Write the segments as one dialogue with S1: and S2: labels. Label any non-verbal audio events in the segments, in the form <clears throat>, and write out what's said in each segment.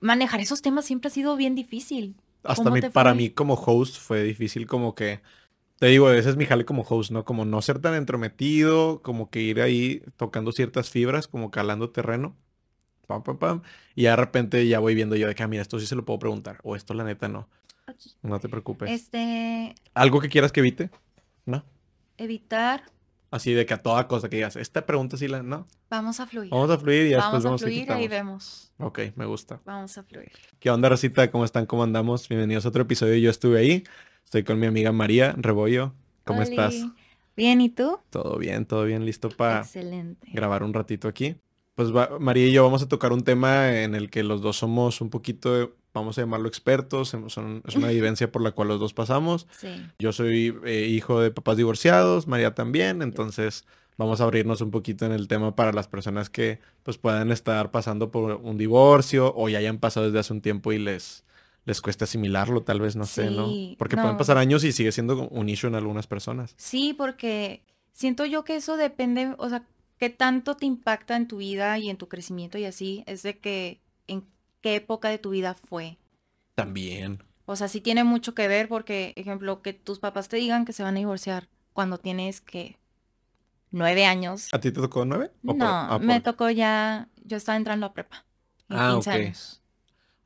S1: manejar esos temas siempre ha sido bien difícil.
S2: Hasta
S1: ¿Cómo
S2: mí-
S1: te
S2: para mí como host fue difícil como que, te digo, ese es mi jale como host, ¿no? Como no ser tan entrometido, como que ir ahí tocando ciertas fibras, como calando terreno. Pam, pam, pam. Y ya de repente ya voy viendo yo de que, ah, mira, esto sí se lo puedo preguntar. O esto la neta no. No te preocupes.
S1: Este,
S2: ¿Algo que quieras que evite? ¿No?
S1: evitar,
S2: Así de que a toda cosa que digas, esta pregunta sí la... No.
S1: vamos a fluir.
S2: Vamos a fluir y ya después
S1: Vamos a fluir y vemos.
S2: Ok, me gusta.
S1: Vamos a fluir.
S2: ¿Qué onda, Rosita? ¿Cómo están? ¿Cómo andamos? Bienvenidos a otro episodio. Yo estuve ahí. Estoy con mi amiga María Rebollo. ¿Cómo estás?
S1: Bien, ¿y tú?
S2: Todo bien, todo bien, listo para
S1: Excelente.
S2: grabar un ratito aquí. Pues va- María y yo vamos a tocar un tema en el que los dos somos un poquito, vamos a llamarlo expertos. son- es una <laughs> vivencia por la cual los dos pasamos.
S1: Sí.
S2: Yo soy eh, hijo de papás divorciados, María también, entonces vamos a abrirnos un poquito en el tema para las personas que pues puedan estar pasando por un divorcio o ya hayan pasado desde hace un tiempo y les, les cuesta asimilarlo, tal vez, no sé, ¿no? Porque pueden pasar años y sigue siendo un issue en algunas personas.
S1: Sí, porque siento yo que eso depende, o sea, qué tanto te impacta en tu vida y en tu crecimiento y así, es de que qué época de tu vida fue.
S2: También.
S1: O sea, sí tiene mucho que ver porque, ejemplo, que tus papás te digan que se van a divorciar cuando tienes que nueve años.
S2: ¿A ti te tocó nueve? ¿O por-
S1: No,
S2: ah,
S1: me
S2: por-
S1: tocó ya, yo estaba entrando a prepa. En
S2: Ah,
S1: 15
S2: ok.
S1: años.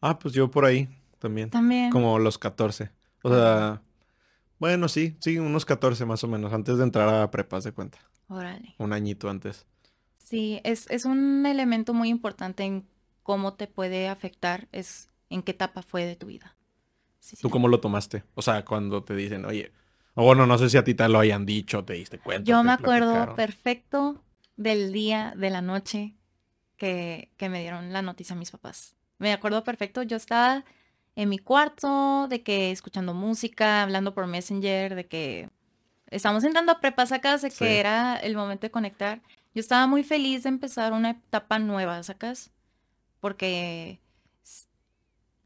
S2: Ah, pues yo por ahí también.
S1: También.
S2: Como los 14. O sea, bueno, sí, sí, unos 14 más o menos, antes de entrar a prepas de cuenta.
S1: Órale.
S2: Un añito antes.
S1: Sí, es, es un elemento muy importante en cómo te puede afectar, es en qué etapa fue de tu vida. Sí, sí.
S2: ¿Tú cómo lo tomaste? O sea, cuando te dicen, oye, o bueno, no sé si a ti te lo hayan dicho, te diste cuenta.
S1: Yo me acuerdo
S2: platicaron.
S1: perfecto del día, de la noche que, que me dieron la noticia a mis papás. Me acuerdo perfecto, yo estaba en mi cuarto, de que escuchando música, hablando por Messenger, de que estamos entrando a prepa, sacas, de que
S2: Sí.
S1: era el momento de conectar. Yo estaba muy feliz de empezar una etapa nueva, sacas, porque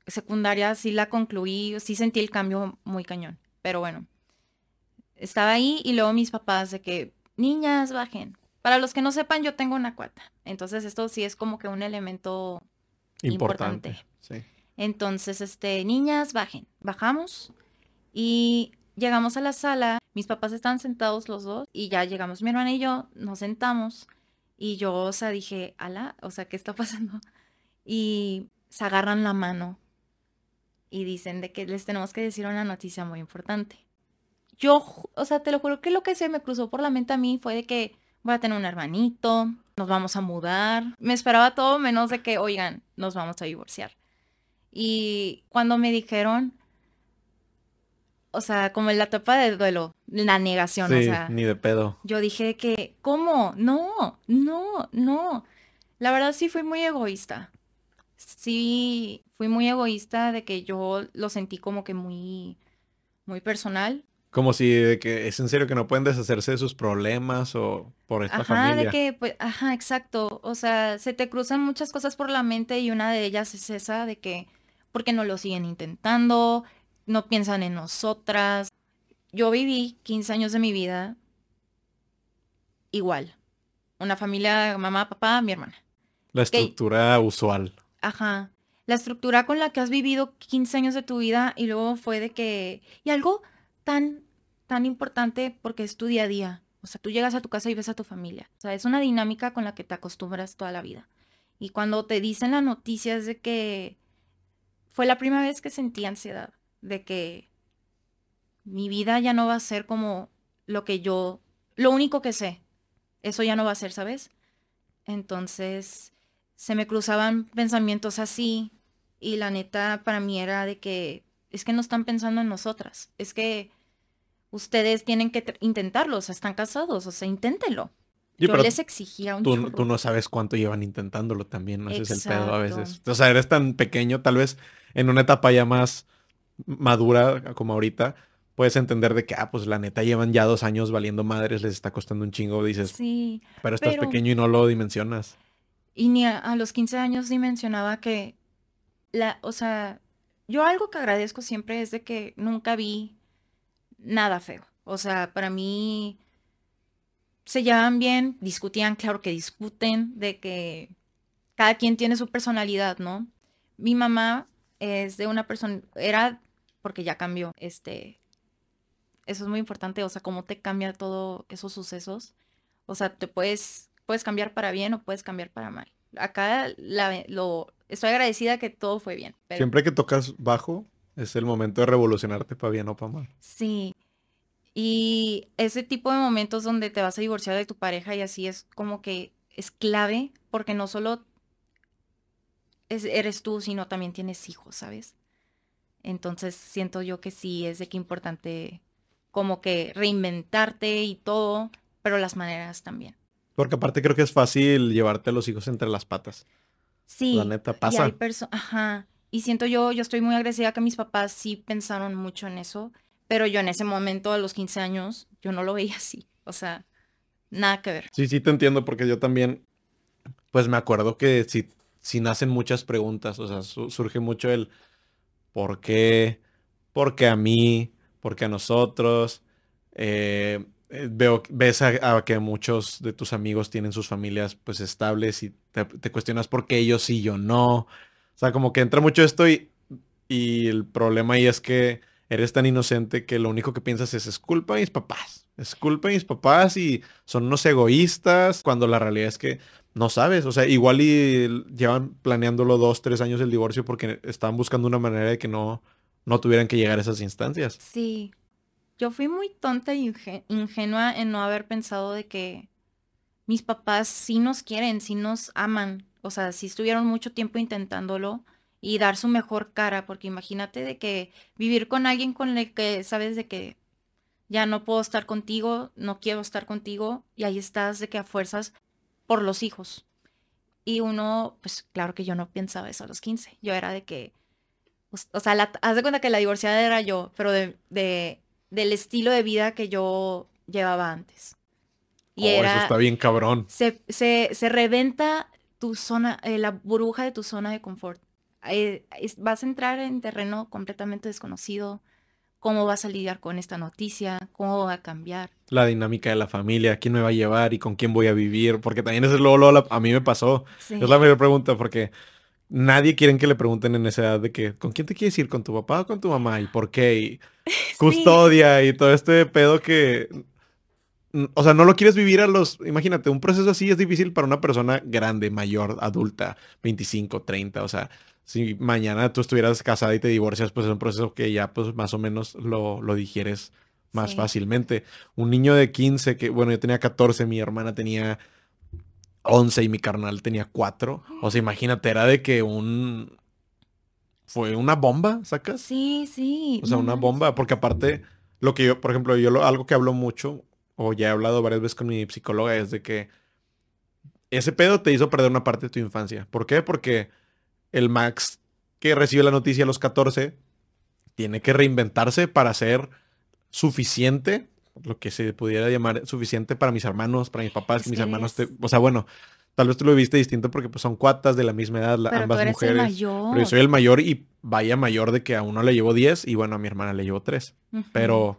S1: secundaria sí la concluí, sí sentí el cambio muy cañón, pero bueno, estaba ahí y luego mis papás de que, niñas, bajen. Para los que no sepan, yo tengo una cuata, entonces esto sí es como que un elemento
S2: Importante.
S1: importante.
S2: Sí.
S1: entonces, este, niñas, bajen. Bajamos y llegamos a la sala. Mis papás estaban sentados los dos y ya llegamos mi hermana y yo, nos sentamos y yo, o sea, dije, ala, o sea, ¿qué está pasando? Y se agarran la mano y dicen de que les tenemos que decir una noticia muy importante. Yo, o sea, te lo juro que lo que se me cruzó por la mente a mí fue de que voy a tener un hermanito, nos vamos a mudar. Me esperaba todo menos de que, oigan, nos vamos a divorciar. Y cuando me dijeron, o sea, como en la etapa de duelo, la negación, o sea,
S2: ni de pedo.
S1: yo dije que, ¿cómo? No, no, no. La verdad sí fui muy egoísta. Sí, fui muy egoísta de que yo lo sentí como que muy, muy personal.
S2: Como si de que es en serio que no pueden deshacerse de sus problemas o por esta
S1: Ajá,
S2: familia.
S1: de que, pues, ajá, exacto. O sea, se te cruzan muchas cosas por la mente y una de ellas es esa de que, ¿por qué no lo siguen intentando? No piensan en nosotras. Yo viví 15 años de mi vida igual. Una familia, mamá, papá, mi hermana.
S2: La estructura usual.
S1: Ajá. La estructura con la que has vivido 15 años de tu vida y luego fue de que... Y algo tan, tan importante porque es tu día a día. O sea, tú llegas a tu casa y ves a tu familia. O sea, es una dinámica con la que te acostumbras toda la vida. Y cuando te dicen la noticia es de que fue la primera vez que sentí ansiedad. De que mi vida ya no va a ser como lo que yo... Lo único que sé. Eso ya no va a ser, ¿sabes? Entonces se me cruzaban pensamientos así y la neta para mí era de que es que no están pensando en nosotras, es que ustedes tienen que intentarlo, o sea, están casados, o sea, inténtenlo.
S2: Sí,
S1: Yo
S2: pero
S1: les exigía un
S2: tú, tú no sabes cuánto llevan intentándolo también, ¿no? Ese es el pedo a veces. O sea, eres tan pequeño, tal vez en una etapa ya más madura como ahorita, puedes entender de que, ah, pues la neta llevan ya dos años valiendo madres, les está costando un chingo, dices,
S1: Sí,
S2: pero estás
S1: pero-
S2: pequeño y no lo dimensionas.
S1: Y ni a, los 15 años ni mencionaba que la, o sea, yo algo que agradezco siempre es de que nunca vi nada feo. O sea, para mí se llevan bien, discutían, claro que discuten, de que cada quien tiene su personalidad, ¿no? Mi mamá es de una persona, era, porque ya cambió, este, eso es muy importante, o sea, cómo te cambia todo esos sucesos. O sea, te puedes, puedes cambiar para bien o puedes cambiar para mal. Acá la, lo, estoy agradecida que todo fue bien.
S2: Siempre que tocas bajo, es el momento de revolucionarte para bien o para mal.
S1: Sí. Y ese tipo de momentos donde te vas a divorciar de tu pareja y así es como que es clave porque no solo eres tú, sino también tienes hijos, ¿sabes? Entonces siento yo que sí es de que importante como que reinventarte y todo, pero las maneras también.
S2: Porque aparte creo que es fácil llevarte a los hijos entre las patas.
S1: Sí. La neta pasa. Y Ajá. Y siento yo, yo estoy muy agradecida que mis papás sí pensaron mucho en eso, pero yo en ese momento, a los 15 años, yo no lo veía así. O sea, nada que ver.
S2: Sí, sí te entiendo, porque yo también, pues me acuerdo que si, si nacen muchas preguntas, o sea, surge mucho el ¿por qué? ¿Por qué a mí? ¿Por qué a nosotros? Eh, veo, ves a, que muchos de tus amigos tienen sus familias pues estables y te, cuestionas por qué ellos sí, yo no. O sea, como que entra mucho esto y, y el problema ahí es que eres tan inocente que lo único que piensas es es culpa de mis papás. Es culpa de mis papás y son unos egoístas cuando la realidad es que no sabes. O sea, igual y llevan planeándolo dos, tres años el divorcio porque estaban buscando una manera de que no, no tuvieran que llegar a esas instancias.
S1: Sí, yo fui muy tonta e ingenua en no haber pensado de que mis papás sí nos quieren, sí nos aman. O sea, sí estuvieron mucho tiempo intentándolo y dar su mejor cara, porque imagínate de que vivir con alguien con el que sabes de que ya no puedo estar contigo, no quiero estar contigo, y ahí estás de que a fuerzas por los hijos. Y uno, pues claro que yo no pensaba eso a los 15. Yo era de que, o sea, haz de cuenta que la divorciada era yo, pero de, del estilo de vida que yo llevaba antes.
S2: Y oh, era, eso está bien cabrón.
S1: Se, se, reventa tu zona, eh, la burbuja de tu zona de confort. Eh, vas a entrar en terreno completamente desconocido. ¿Cómo vas a lidiar con esta noticia? ¿Cómo va a cambiar?
S2: La dinámica de la familia, quién me va a llevar y con quién voy a vivir. Porque también es luego, luego a mí me pasó. Es la mayor pregunta porque nadie quiere que le pregunten en esa edad de que, ¿con quién te quieres ir? ¿Con tu papá o con tu mamá? ¿Y por qué? Y <laughs> custodia y todo este pedo que... O sea, no lo quieres vivir a los... Imagínate, un proceso así es difícil para una persona grande, mayor, adulta, 25, 30. O sea, si mañana tú estuvieras casada y te divorcias, pues es un proceso que ya pues más o menos lo, lo digieres más fácilmente. Un niño de 15, que bueno, yo tenía 14, mi hermana tenía 11 y mi carnal tenía 4. O sea, imagínate, era de que un... Fue una bomba, ¿sacas?
S1: Sí, sí.
S2: O sea, una bomba, porque aparte, lo que yo, por ejemplo, yo lo, algo que hablo mucho, o ya he hablado varias veces con mi psicóloga, es de que ese pedo te hizo perder una parte de tu infancia. ¿Por qué? Porque el Max que recibe la noticia a los 14 tiene que reinventarse para ser suficiente lo que se pudiera llamar suficiente para mis hermanos, para mis papás, que mis hermanos, o sea, bueno, tal vez tú lo viste distinto porque pues son cuatas de la misma edad, ambas mujeres. Pero yo soy el mayor y vaya mayor de que a uno le llevo 10 y bueno, a mi hermana le llevo 3. Pero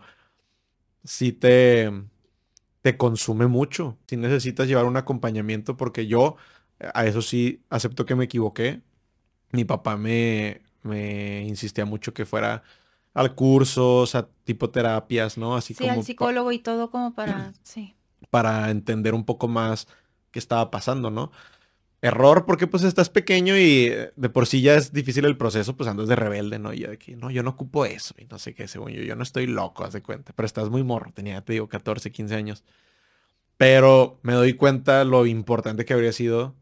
S2: sí te, te consume mucho. Si necesitas llevar un acompañamiento porque yo, a eso sí, acepto que me equivoqué. Mi papá me, me insistía mucho que fuera al curso, o sea, tipo terapias, ¿no?
S1: Así sí, al psicólogo y todo como para, <clears throat> sí.
S2: Para entender un poco más qué estaba pasando, ¿no? Error porque pues estás pequeño y eh, de por sí ya es difícil el proceso, pues andas de rebelde, ¿no? Y yo de aquí, no, yo no ocupo eso y no sé qué, según yo, yo no estoy loco, haz de cuenta, pero estás muy morro, tenía, te digo, 14, 15 años. Pero me doy cuenta lo importante que habría sido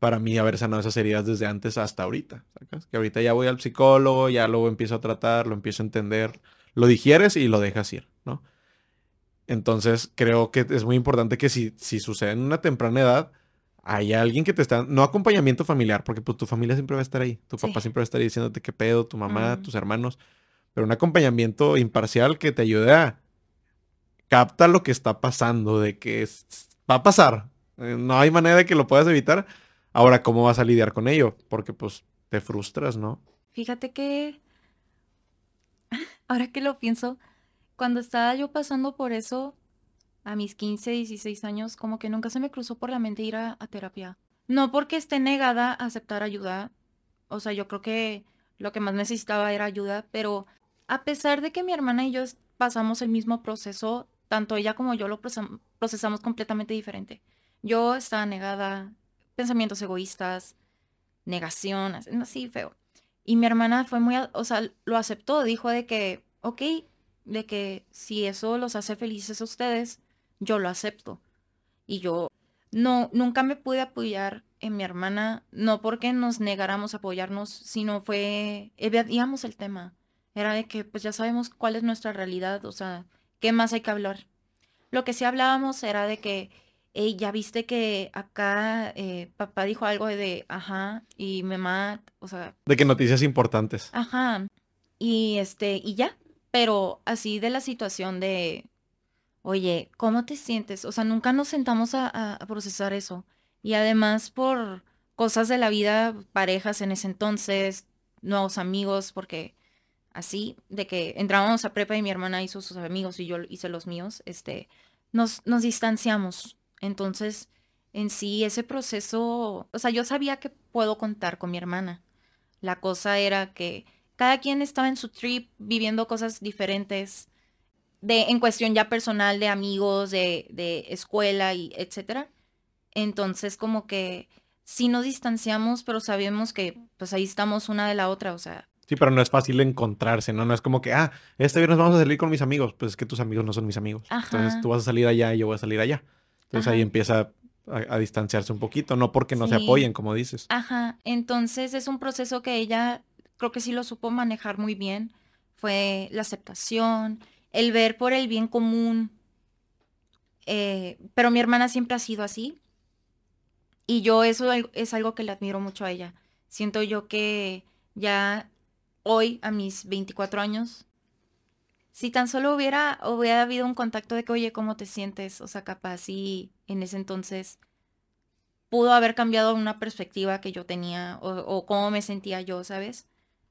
S2: para mí haber sanado esas heridas desde antes hasta ahorita. Que ahorita ya voy al psicólogo, ya luego empiezo a tratar, lo empiezo a entender, lo digieres y lo dejas ir, ¿no? Entonces creo que es muy importante que si, si sucede en una temprana edad, hay alguien que te está, no acompañamiento familiar, porque pues tu familia siempre va a estar ahí, tu papá siempre va a estar ahí diciéndote qué pedo, tu mamá, tus hermanos, pero un acompañamiento imparcial que te ayude a captar lo que está pasando, de que va a pasar, eh, no hay manera de que lo puedas evitar, Ahora, ¿cómo vas a lidiar con ello? Porque pues te frustras, ¿no?
S1: Fíjate que, ahora que lo pienso, cuando estaba yo pasando por eso, a mis 15, 16 años, como que nunca se me cruzó por la mente ir a, terapia. No porque esté negada a aceptar ayuda, O sea, yo creo que lo que más necesitaba era ayuda, pero a pesar de que mi hermana y yo pasamos el mismo proceso, tanto ella como yo lo procesamos completamente diferente. Yo estaba negada, pensamientos egoístas, negación, así feo. Y mi hermana fue muy, o sea, lo aceptó, dijo de que, ok, de que si eso los hace felices a ustedes, yo lo acepto. Y yo no, nunca me pude apoyar en mi hermana, no porque nos negáramos a apoyarnos, sino fue, evadíamos el tema. Era de que, pues ya sabemos cuál es nuestra realidad, o sea, ¿qué más hay que hablar? Lo que sí hablábamos era de que, hey, ya viste que acá eh, papá dijo algo de, ajá, y mamá, o sea...
S2: De que noticias importantes.
S1: Ajá. Y este, y ya, pero así de la situación de, oye, ¿cómo te sientes? O sea, nunca nos sentamos a, procesar eso. Y además por cosas de la vida, parejas en ese entonces, nuevos amigos, porque así, de que entrábamos a prepa y mi hermana hizo sus amigos y yo hice los míos, este, nos, nos distanciamos. Entonces, en sí, ese proceso, o sea, yo sabía que puedo contar con mi hermana. La cosa era que cada quien estaba en su trip viviendo cosas diferentes de, en cuestión ya personal de amigos, de, de escuela y etcétera. Entonces como que sí nos distanciamos, pero sabemos que pues ahí estamos una de la otra, o sea.
S2: Sí, pero no es fácil encontrarse, ¿no? No es como que, ah, este viernes vamos a salir con mis amigos. Pues es que tus amigos no son mis amigos. Entonces tú vas a salir allá y yo voy a salir allá. Entonces ahí empieza a, distanciarse un poquito, no porque no se apoyen, como dices.
S1: Ajá, entonces es un proceso que ella creo que sí lo supo manejar muy bien, fue la aceptación, el ver por el bien común. Eh, pero mi hermana siempre ha sido así. Y yo eso es algo que le admiro mucho a ella. Siento yo que ya hoy, a mis 24 años, si tan solo hubiera, hubiera habido un contacto de que, oye, ¿cómo te sientes? O sea, capaz y en ese entonces pudo haber cambiado una perspectiva que yo tenía o, o cómo me sentía yo, ¿sabes?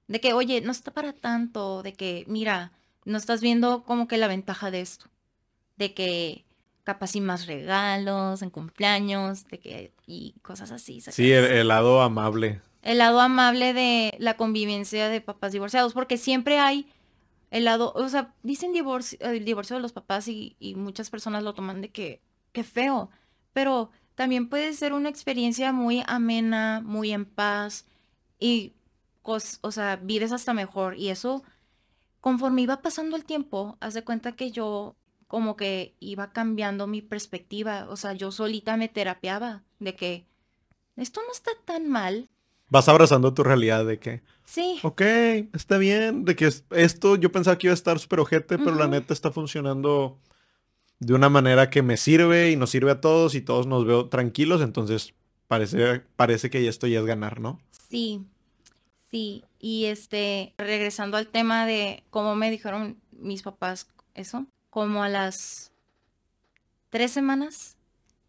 S1: De que, oye, no está para tanto, de que, mira, no estás viendo como que la ventaja de esto. De que capaz y más regalos en cumpleaños, de que, y cosas así.
S2: Sí, el, lado amable.
S1: El lado amable de la convivencia de papás divorciados, porque siempre hay el lado, o sea, dicen divorcio, el divorcio de los papás y, y muchas personas lo toman de que, qué feo, pero también puede ser una experiencia muy amena, muy en paz y o sea, vives hasta mejor. Y eso, conforme iba pasando el tiempo, haz de cuenta que yo como que iba cambiando mi perspectiva. O sea, yo solita me terapiaba de que esto no está tan mal.
S2: Vas abrazando tu realidad de que...
S1: Sí.
S2: Ok, está bien. De que esto yo pensaba que iba a estar súper ojete, pero la neta está funcionando de una manera que me sirve y nos sirve a todos y todos nos veo tranquilos. Entonces parece, parece que esto ya es ganar, ¿no?
S1: Sí. Sí, y este, regresando al tema de cómo me dijeron mis papás eso, como a las tres semanas,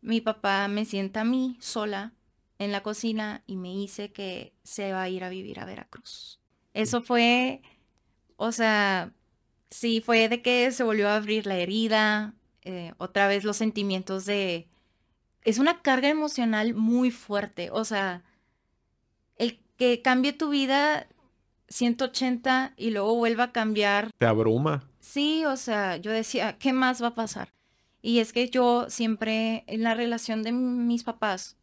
S1: mi papá me sienta a mí sola en la cocina y me dice que se va a ir a vivir a Veracruz. Eso fue, o sea, sí, fue de que se volvió a abrir la herida, eh, otra vez los sentimientos de... Es una carga emocional muy fuerte, o sea, que cambie tu vida 180 y luego vuelva a cambiar.
S2: Te abruma.
S1: Sí, o sea, yo decía, ¿qué más va a pasar? Y es que yo siempre, en la relación de mis papás,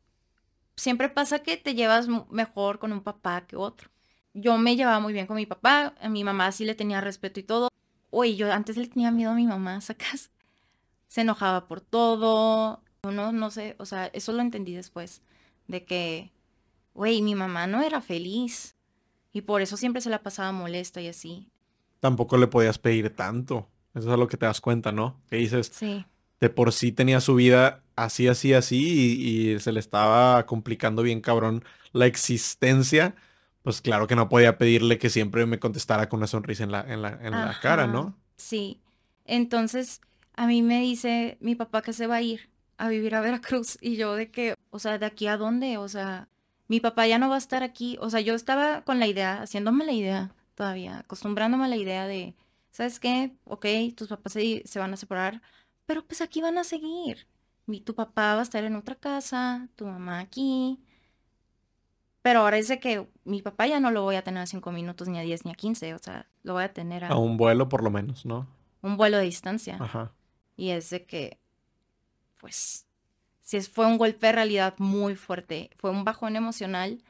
S1: siempre pasa que te llevas mejor con un papá que otro. Yo me llevaba muy bien con mi papá, a mi mamá sí le tenía respeto y todo. Oye, yo antes le tenía miedo a mi mamá, sacas. Se enojaba por todo. No, no sé, o sea, eso lo entendí después, de que güey, mi mamá no era feliz. Y por eso siempre se la pasaba molesta y así.
S2: Tampoco le podías pedir tanto. Eso es lo que te das cuenta, ¿no? Que dices,
S1: sí.
S2: de por sí tenía su vida así, así, así y, se le estaba complicando bien cabrón la existencia. Pues claro que no podía pedirle que siempre me contestara con una sonrisa en la, en la, en la cara, ¿no?
S1: Sí. Entonces, a mí me dice mi papá que se va a ir a vivir a Veracruz y yo de que, o sea, ¿de aquí a dónde? O sea, mi papá ya no va a estar aquí. O sea, yo estaba con la idea, haciéndome la idea todavía, acostumbrándome a la idea de, ¿sabes qué? Ok, tus papás se, van a separar, pero pues aquí van a seguir. Mi, tu papá va a estar en otra casa, tu mamá aquí. Pero ahora es de que mi papá ya no lo voy a tener a cinco minutos, ni a 10, ni a 15. O sea, lo voy a tener a,
S2: A un vuelo por lo menos, ¿no?
S1: un vuelo de distancia.
S2: Ajá.
S1: Y es de que, pues, sí es- fue un golpe de realidad muy fuerte. Fue un bajón emocional.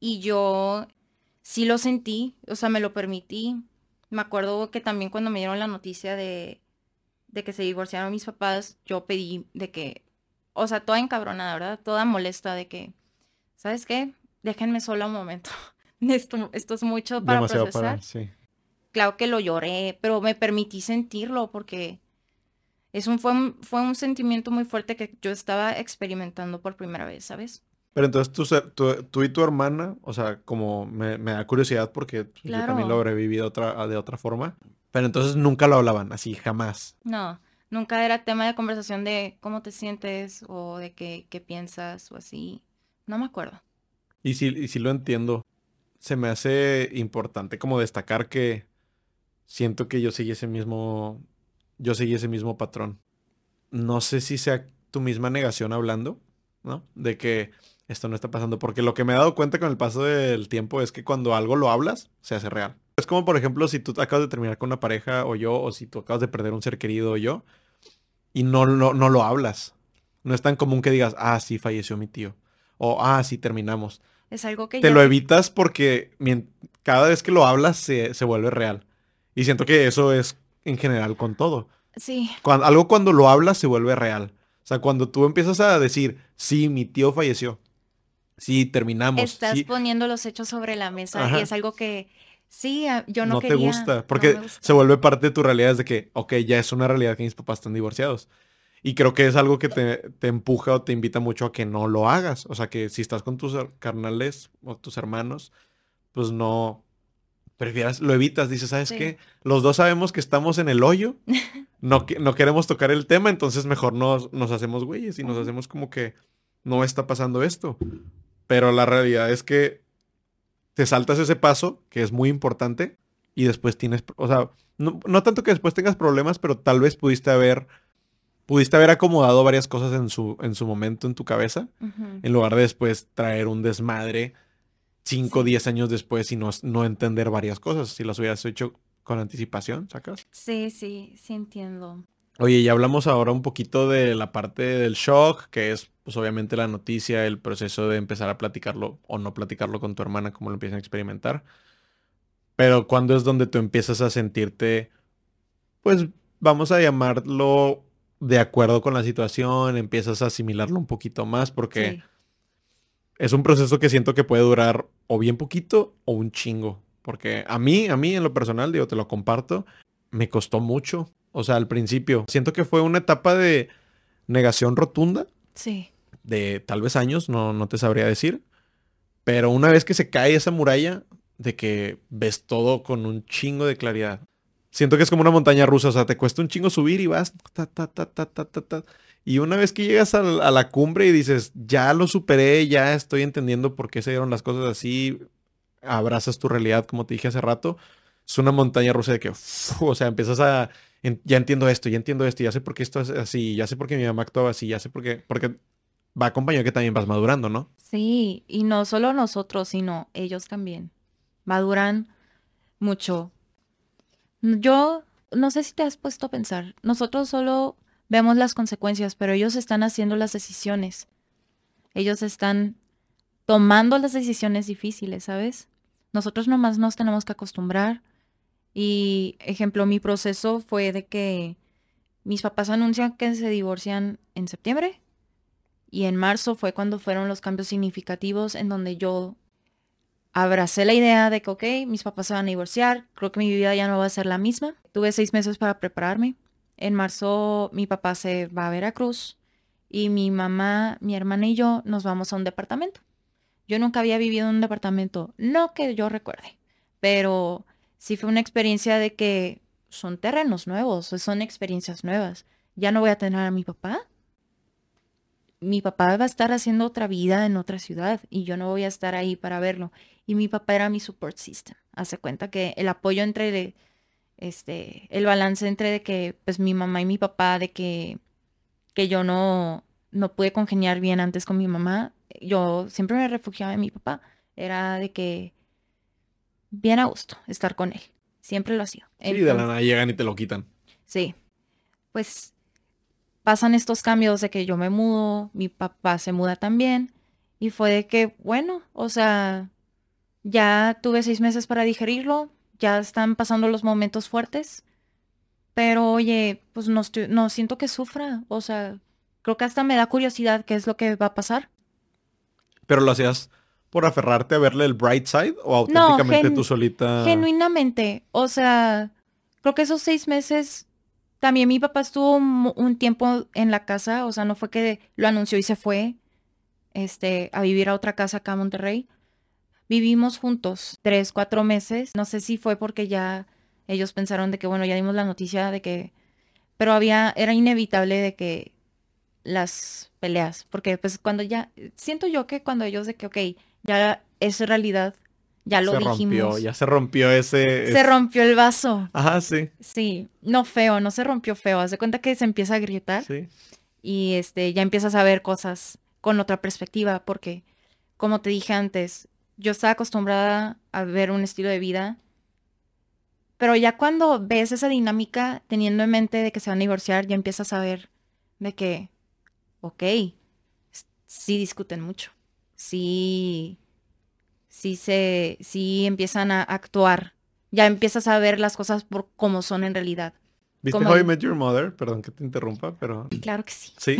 S1: Y yo sí lo sentí, o sea, me lo permití. Me acuerdo que también cuando me dieron la noticia de, de que se divorciaron mis papás, yo pedí de que, o sea, toda encabronada, ¿verdad? Toda molesta de que, ¿sabes qué? Déjenme sola un momento. <laughs> Esto, esto es mucho para
S2: Demasiado
S1: procesar.
S2: para, sí.
S1: Claro que lo lloré, pero me permití sentirlo porque es un, fue, un, fue un sentimiento muy fuerte que yo estaba experimentando por primera vez, ¿sabes?
S2: Pero entonces tú, tú, tú y tu hermana, o sea, como me, me da curiosidad porque pues, yo también lo habré vivido otra, de otra forma. Pero entonces nunca lo hablaban, así, jamás.
S1: No, nunca era tema de conversación de cómo te sientes o de qué, qué piensas o así. No me acuerdo.
S2: Y sí, y sí lo entiendo. Se me hace importante como destacar que siento que yo seguí ese mismo, yo seguí ese mismo patrón. No sé si sea tu misma negación hablando, ¿no? De que esto no está pasando. Porque lo que me he dado cuenta con el paso del tiempo es que cuando algo lo hablas, se hace real. Es como, por ejemplo, si tú acabas de terminar con una pareja o yo, o si tú acabas de perder un ser querido o yo, y no, no, no lo hablas. No es tan común que digas, ah, sí, falleció mi tío. O, ah, sí, terminamos.
S1: Es algo que
S2: Te
S1: ya
S2: lo evitas porque cada vez que lo hablas se, se vuelve real. Y siento que eso es en general con todo.
S1: Sí,
S2: Cuando, algo cuando lo hablas se vuelve real. O sea, cuando tú empiezas a decir, sí, mi tío falleció. Sí, terminamos.
S1: estás
S2: sí,
S1: poniendo los hechos sobre la mesa
S2: Ajá.
S1: y es algo que sí, a- yo no,
S2: no te gusta. Porque
S1: gusta.
S2: se vuelve parte de tu realidad de que, ok, ya es una realidad que mis papás están divorciados. Y creo que es algo que te, te empuja o te invita mucho a que no lo hagas. O sea, que si estás con tus carnales o tus hermanos, pues no, prefieras, lo evitas. Dices, ¿sabes
S1: Sí.
S2: qué? Los dos sabemos que estamos en el hoyo. No, no queremos tocar el tema, entonces mejor nos, nos hacemos güeyes y nos hacemos como que no está pasando esto. Pero la realidad es que te saltas ese paso, que es muy importante, y después tienes, o sea, no, no tanto que después tengas problemas, pero tal vez pudiste haber, pudiste haber acomodado varias cosas en su, en su momento en tu cabeza, en lugar de después traer un desmadre 5 o
S1: Sí.
S2: 10 años después y no, no entender varias cosas, si las hubieras hecho con anticipación, ¿sacas?
S1: Sí, sí, sí entiendo.
S2: Oye, ya hablamos ahora un poquito de la parte del shock, que es pues obviamente la noticia, el proceso de empezar a platicarlo o no platicarlo con tu hermana, cómo lo empiezan a experimentar. Pero cuando es donde tú empiezas a sentirte, pues vamos a llamarlo de acuerdo con la situación, empiezas a asimilarlo un poquito más, porque
S1: Sí.
S2: es un proceso que siento que puede durar o bien poquito o un chingo. Porque a mí, a mí en lo personal, digo, te lo comparto, me costó mucho. O sea, al principio, siento que fue una etapa de negación rotunda,
S1: Sí.
S2: de tal vez años, no, no te sabría decir. Pero una vez que se cae esa muralla, de que ves todo con un chingo de claridad. Siento que es como una montaña rusa, o sea, te cuesta un chingo subir y vas ta, ta, ta, ta, ta, ta, ta. Y una vez que llegas a, la cumbre y dices, ya lo superé, ya estoy entendiendo por qué se dieron las cosas así, abrazas tu realidad, como te dije hace rato, es una montaña rusa de que, uf, o sea, empiezas a, ya entiendo esto, ya entiendo esto, ya sé por qué esto es así, ya sé por qué mi mamá actuaba así, ya sé por qué, porque va acompañado que también vas madurando, ¿no?
S1: Sí, y no solo nosotros, sino ellos también. Maduran mucho. Yo no sé si te has puesto a pensar, nosotros solo vemos las consecuencias, pero ellos están haciendo las decisiones. Ellos están tomando las decisiones difíciles, ¿sabes? Nosotros nomás nos tenemos que acostumbrar. Y, ejemplo, mi proceso fue de que mis papás anuncian que se divorcian en septiembre y en marzo fue cuando fueron los cambios significativos en donde yo abracé la idea de que, ok, mis papás se van a divorciar, creo que mi vida ya no va a ser la misma. Tuve seis meses para prepararme. En marzo mi papá se va a Veracruz y mi mamá, mi hermana y yo nos vamos a un departamento. Yo nunca había vivido en un departamento, no que yo recuerde, pero sí fue una experiencia de que son terrenos nuevos, son experiencias nuevas. Ya no voy a tener a mi papá, mi papá va a estar haciendo otra vida en otra ciudad y yo no voy a estar ahí para verlo. Y mi papá era mi support system. Hace cuenta que el apoyo entre, este, el balance entre de que, pues mi mamá y mi papá, de que, que yo no, no pude congeniar bien antes con mi mamá, yo siempre me refugiaba en mi papá. Era de que bien a gusto estar con él. Siempre lo ha sido.
S2: Sí, de la nada llegan y te lo quitan.
S1: Sí. Pues pasan estos cambios de que yo me mudo, mi papá se muda también. Y fue de que, bueno, o sea, ya tuve seis meses para digerirlo, ya están pasando los momentos fuertes. Pero oye, pues no, estoy, no siento que sufra. O sea, creo que hasta me da curiosidad qué es lo que va a pasar.
S2: Pero lo hacías por aferrarte a verle el bright side o auténticamente tú solita.
S1: Genuinamente. O sea, creo que esos seis meses. También mi papá estuvo un tiempo en la casa. O sea, no fue que lo anunció y se fue. Este, a vivir a otra casa acá en Monterrey. Vivimos juntos tres, cuatro meses. No sé si fue porque ya ellos pensaron de que, bueno, ya dimos la noticia de que, pero había, era inevitable de que las peleas, porque pues cuando ya, siento yo que cuando ellos de que, ok, ya es realidad, ya lo
S2: se
S1: dijimos.
S2: Rompió, ya se rompió ese...
S1: Se rompió el vaso.
S2: Ajá, sí.
S1: Sí, no feo, no se rompió feo, haz de cuenta que se empieza a gritar. Sí. Y este, ya empiezas a ver cosas con otra perspectiva, porque, como te dije antes, yo estaba acostumbrada a ver un estilo de vida pero ya cuando ves esa dinámica, teniendo en mente de que se van a divorciar, ya empiezas a ver de que, ok, sí discuten mucho, sí, sí se, sí empiezan a actuar, ya empiezas a ver las cosas por cómo son en realidad.
S2: ¿Viste How I Met Your Mother? Perdón que te interrumpa, pero...
S1: Claro que sí. <laughs>
S2: ¿Sí?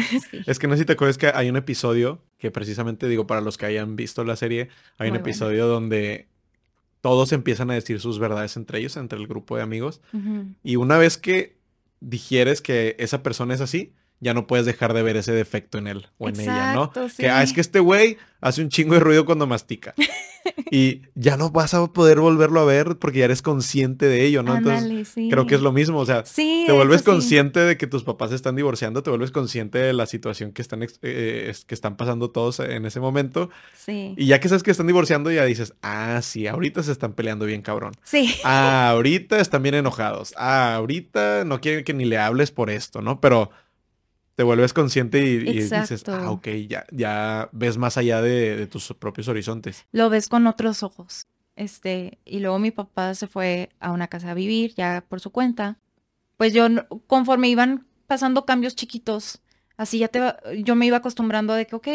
S2: Es que no sé si te acuerdas que hay un episodio que precisamente digo para los que hayan visto la serie, hay un episodio donde todos empiezan a decir sus verdades entre ellos, entre el grupo de amigos. Y una vez que digieres que esa persona es así, ya no puedes dejar de ver ese defecto en él o en ella, ¿no? Que ah, es que este güey hace un chingo de ruido cuando mastica. <laughs> y ya no vas a poder volverlo a ver porque ya eres consciente de ello, ¿no? Entonces, creo que es lo mismo, o sea, te vuelves consciente de que tus papás se están divorciando, te vuelves consciente de la situación que están, eh, que están pasando todos en ese momento.
S1: Sí.
S2: Y ya que sabes que están divorciando, ya dices, ah, sí, ahorita se están peleando bien cabrón.
S1: Sí.
S2: Ah, ahorita están bien enojados. Ah, ahorita no quieren que ni le hables por esto, ¿no? Pero te vuelves consciente y, dices, ah, ok, ya, ya ves más allá de, tus propios horizontes.
S1: Lo ves con otros ojos. Este, y luego mi papá se fue a una casa a vivir ya por su cuenta. Pues yo, conforme iban pasando cambios chiquitos, así ya te yo me iba acostumbrando de que, ok,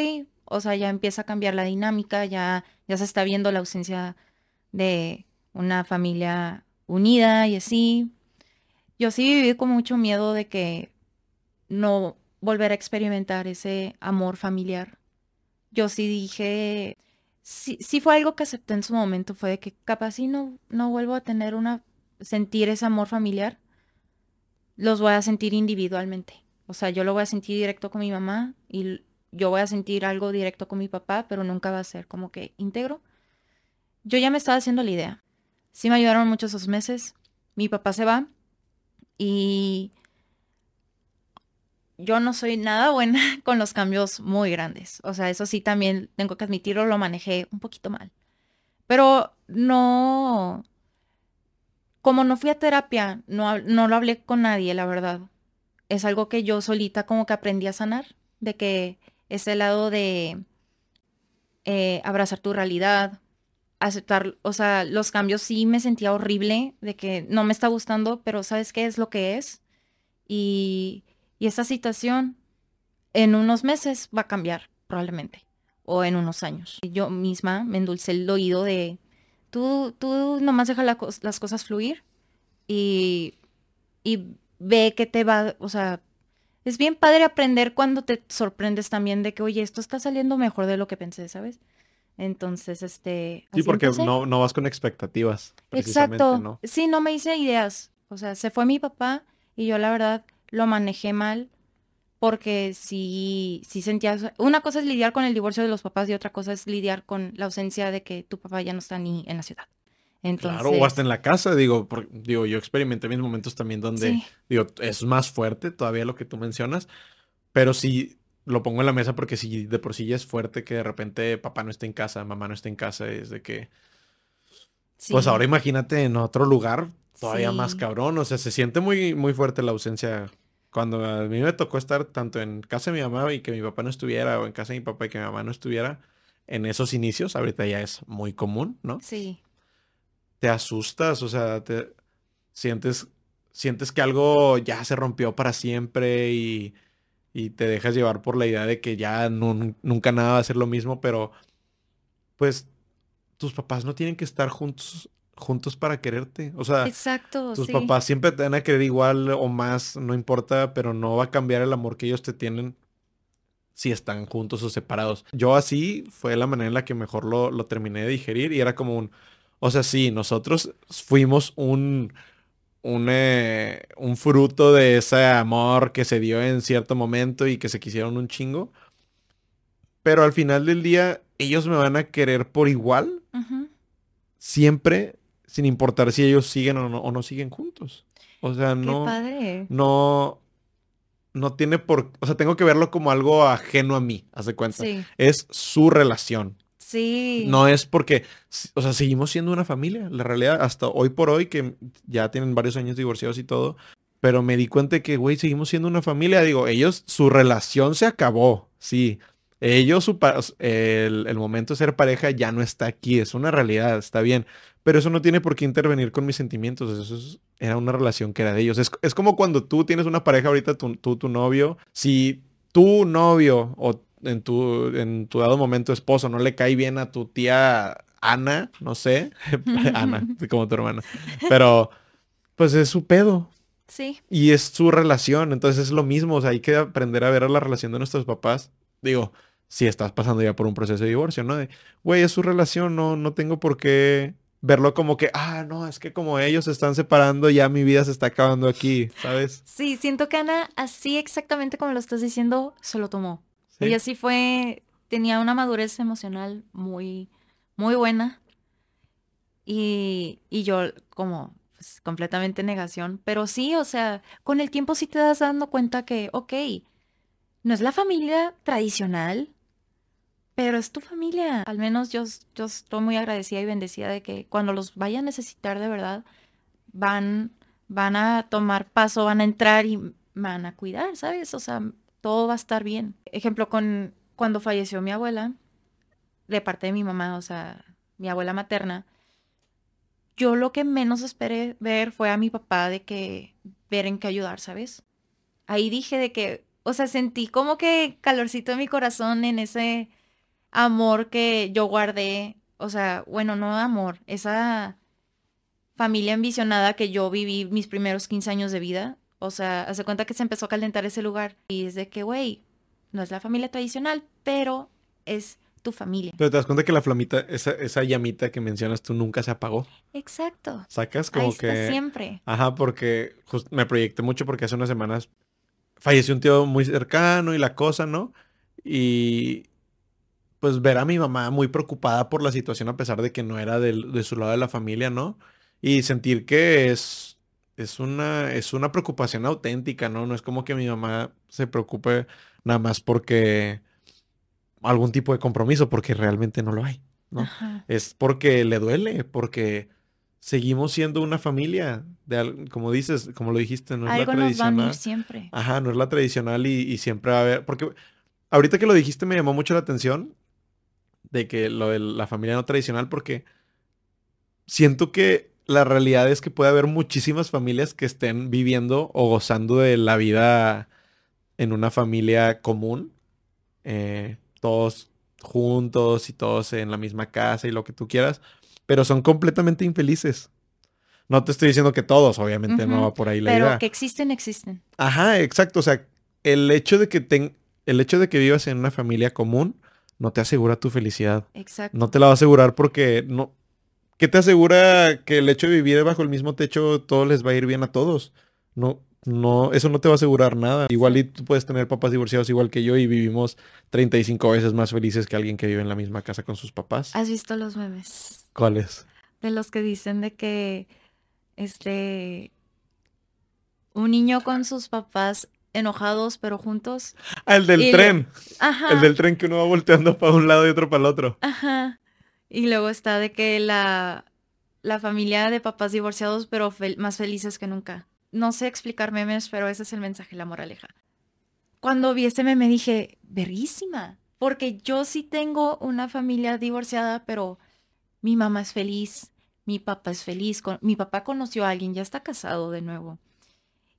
S1: o sea, ya empieza a cambiar la dinámica, ya, ya se está viendo la ausencia de una familia unida y así. Yo sí viví con mucho miedo de que no volver a experimentar ese amor familiar. Yo sí dije, sí, sí fue algo que acepté en su momento, fue de que capaz si no, no vuelvo a tener una, sentir ese amor familiar, los voy a sentir individualmente. O sea, yo lo voy a sentir directo con mi mamá y yo voy a sentir algo directo con mi papá, pero nunca va a ser como que íntegro. Yo ya me estaba haciendo la idea. Sí me ayudaron mucho esos meses. Mi papá se va y yo no soy nada buena <laughs> con los cambios muy grandes. O sea, eso sí también tengo que admitirlo, lo manejé un poquito mal. Pero no, como no fui a terapia, no, no lo hablé con nadie, la verdad. Es algo que yo solita como que aprendí a sanar, de que ese lado de eh, abrazar tu realidad, aceptar, o sea, los cambios sí me sentía horrible, de que no me está gustando, pero ¿sabes qué es lo que es? Y y esa situación en unos meses va a cambiar, probablemente, o en unos años. Yo misma me endulcé el oído de, tú, tú nomás deja las cosas fluir y, y ve que te va, o sea, es bien padre aprender cuando te sorprendes también de que, oye, esto está saliendo mejor de lo que pensé, ¿sabes? Entonces, este...
S2: Sí, porque no, no vas con expectativas.
S1: Exacto.
S2: ¿no?
S1: Sí, no me hice ideas. O sea, se fue mi papá y yo la verdad lo manejé mal porque sí, sí sentía... Una cosa es lidiar con el divorcio de los papás y otra cosa es lidiar con la ausencia de que tu papá ya no está ni en la ciudad. Entonces,
S2: claro, o hasta en la casa, digo, digo, yo experimenté mis momentos también donde, digo, es más fuerte todavía lo que tú mencionas, pero sí lo pongo en la mesa porque si de por sí ya es fuerte que de repente papá no esté en casa, mamá no esté en casa, es de que... Pues ahora imagínate en otro lugar, todavía más cabrón, o sea, se siente muy, muy fuerte la ausencia Cuando a mí me tocó estar tanto en casa de mi mamá y que mi papá no estuviera, o en casa de mi papá y que mi mamá no estuviera, en esos inicios, ahorita ya es muy común, ¿no?
S1: Sí.
S2: Te asustas, o sea, te sientes, sientes que algo ya se rompió para siempre y, y te dejas llevar por la idea de que ya nun- nunca nada va a ser lo mismo, pero pues tus papás no tienen que estar juntos, juntos para quererte. O sea,
S1: Exacto,
S2: tus
S1: sí.
S2: papás siempre te van a querer igual o más, no importa, pero no va a cambiar el amor que ellos te tienen si están juntos o separados. Yo así fue la manera en la que mejor lo, lo terminé de digerir y era como un, o sea, sí, nosotros fuimos un, un, eh, un fruto de ese amor que se dio en cierto momento y que se quisieron un chingo, pero al final del día ellos me van a querer por igual siempre, sin importar si ellos siguen o no, o no siguen juntos. O sea,
S1: Qué
S2: no,
S1: padre.
S2: no, no tiene por, o sea, tengo que verlo como algo ajeno a mí, haz de cuenta.
S1: Sí,
S2: Es su relación.
S1: sí.
S2: No es porque, o sea, seguimos siendo una familia. La realidad, hasta hoy por hoy, que ya tienen varios años divorciados y todo, pero me di cuenta de que, güey, seguimos siendo una familia. Digo, ellos, su relación se acabó, sí. Ellos, su el, el momento de ser pareja ya no está aquí, es una realidad, está bien. Pero eso no tiene por qué intervenir con mis sentimientos. Eso es- era una relación que era de ellos. Es, es como cuando tú tienes una pareja ahorita, tu, tú, tu novio. Si tu novio o en tu, en tu dado momento esposo no le cae bien a tu tía Ana, no sé, <laughs> Ana, como tu hermana. Pero, pues es su pedo.
S1: Sí,
S2: Y es su relación, entonces es lo mismo, o sea, hay que aprender a ver a la relación de nuestros papás. Digo, si estás pasando ya por un proceso de divorcio, ¿no? De, güey, es su relación, no, no tengo por qué verlo como que, ah, no, es que como ellos se están separando, ya mi vida se está acabando aquí, ¿sabes?
S1: sí, siento que Ana, así exactamente como lo estás diciendo, se lo tomó.
S2: Sí.
S1: Ella sí fue, tenía una madurez emocional muy, muy buena. Y, y yo como pues, completamente negación. Pero sí, o sea, con el tiempo sí te das dando cuenta que, ok, no es la familia tradicional, pero es tu familia. Al menos yo, yo estoy muy agradecida y bendecida de que cuando los vaya a necesitar de verdad, van, van a tomar paso, van a entrar y van a cuidar, ¿sabes? O sea, todo va a estar bien. Ejemplo, con cuando falleció mi abuela, de parte de mi mamá, o sea, mi abuela materna, yo lo que menos esperé ver fue a mi papá de que ver en qué ayudar, ¿sabes? Ahí dije de que, o sea, sentí como que calorcito en mi corazón en ese amor que yo guardé, o sea, bueno, no amor, esa familia ambicionada que yo viví mis primeros 15 años de vida. O sea, hace cuenta que se empezó a calentar ese lugar. Y es de que, güey, no es la familia tradicional, pero es tu familia.
S2: Pero te das cuenta que la flamita, esa, esa llamita que mencionas tú nunca se apagó.
S1: Exacto.
S2: Sacas
S1: Ahí
S2: como
S1: está
S2: que...
S1: siempre.
S2: Ajá, porque me proyecté mucho porque hace unas semanas falleció un tío muy cercano y la cosa, ¿no? Y pues ver a mi mamá muy preocupada por la situación a pesar de que no era del- de su lado de la familia, ¿no? Y sentir que es, es una, es una preocupación auténtica, ¿no? No es como que mi mamá se preocupe nada más porque algún tipo de compromiso, porque realmente no lo hay, ¿no?
S1: Ajá.
S2: es porque le duele, porque seguimos siendo una familia, de, como dices, como lo dijiste, no es la
S1: nos va a unir
S2: tradicional.
S1: siempre.
S2: Ajá, no es la tradicional y, y siempre va a haber, porque ahorita que lo dijiste me llamó mucho la atención de que lo de la familia no tradicional, porque siento que la realidad es que puede haber muchísimas familias que estén viviendo o gozando de la vida en una familia común, eh, todos juntos y todos en la misma casa y lo que tú quieras, pero son completamente infelices. No te estoy diciendo que todos, obviamente no va por ahí la
S1: Pero
S2: idea.
S1: que existen, existen.
S2: Ajá, exacto. O sea, el hecho de que ten- el hecho de que vivas en una familia común no te asegura tu felicidad.
S1: Exacto.
S2: No te la va a asegurar porque no. ¿Qué te asegura que el hecho de vivir bajo el mismo techo todo les va a ir bien a todos? No, no, eso no te va a asegurar nada. Igual y tú puedes tener papás divorciados igual que yo y vivimos 35 veces más felices que alguien que vive en la misma casa con sus papás.
S1: ¿Has visto los memes?
S2: ¿Cuáles?
S1: De los que dicen de que este un niño con sus papás enojados pero juntos.
S2: Ah, el del
S1: Y
S2: tren.
S1: Ajá.
S2: El del tren que uno va volteando para un lado y otro para el otro.
S1: Ajá. Y luego está de que la, la familia de papás divorciados, pero fel- más felices que nunca. no sé explicar memes, pero ese es el mensaje, la moraleja. Cuando vi ese meme dije, verguísima, porque yo sí tengo una familia divorciada, pero mi mamá es feliz, mi papá es feliz, mi papá conoció a alguien, ya está casado de nuevo.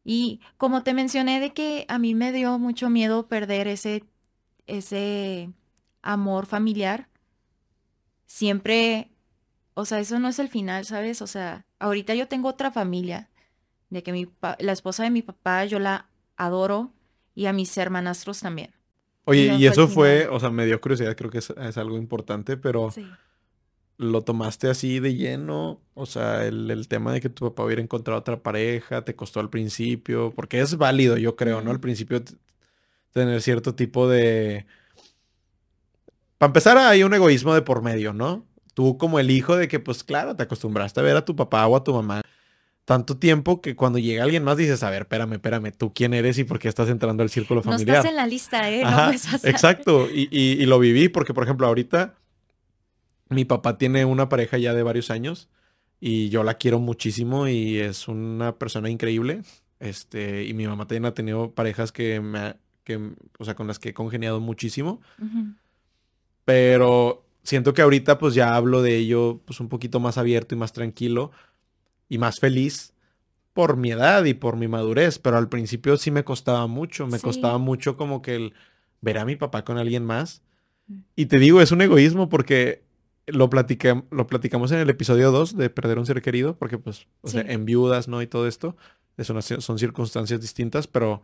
S1: Y como te mencioné de que a mí me dio mucho miedo perder ese, ese amor familiar, siempre, o sea, eso no es el final, ¿sabes? O sea, ahorita yo tengo otra familia, de que mi la esposa de mi papá yo la adoro y a mis hermanastros también.
S2: Oye, y, eso fue, o sea, me dio curiosidad, creo que es, algo importante, pero ¿lo tomaste así de lleno? O sea, el, tema de que tu papá hubiera encontrado otra pareja, ¿te costó al principio? Porque es válido, yo creo, ¿no? Al principio tener cierto tipo de... Para empezar, hay un egoísmo de por medio, ¿no? Tú como el hijo de que, pues claro, te acostumbraste a ver a tu papá o a tu mamá tanto tiempo que cuando llega alguien más dices, a ver, espérame, espérame, ¿tú quién eres y por qué estás entrando al círculo familiar?
S1: No estás en la lista, ¿eh?
S2: exacto, y, lo viví porque, por ejemplo, ahorita mi papá tiene una pareja ya de varios años y yo la quiero muchísimo y es una persona increíble. Este, y mi mamá también ha tenido parejas que me, que, o sea, con las que he congeniado muchísimo. Pero siento que ahorita pues ya hablo de ello pues un poquito más abierto y más tranquilo y más feliz por mi edad y por mi madurez, pero al principio sí me costaba mucho, me costaba mucho como que el ver a mi papá con alguien más. Mm. Y te digo, es un egoísmo porque lo, lo platicamos en el episodio 2 de Perder un ser querido, porque pues, o sea, en viudas, ¿no? Y todo esto, es son circunstancias distintas, pero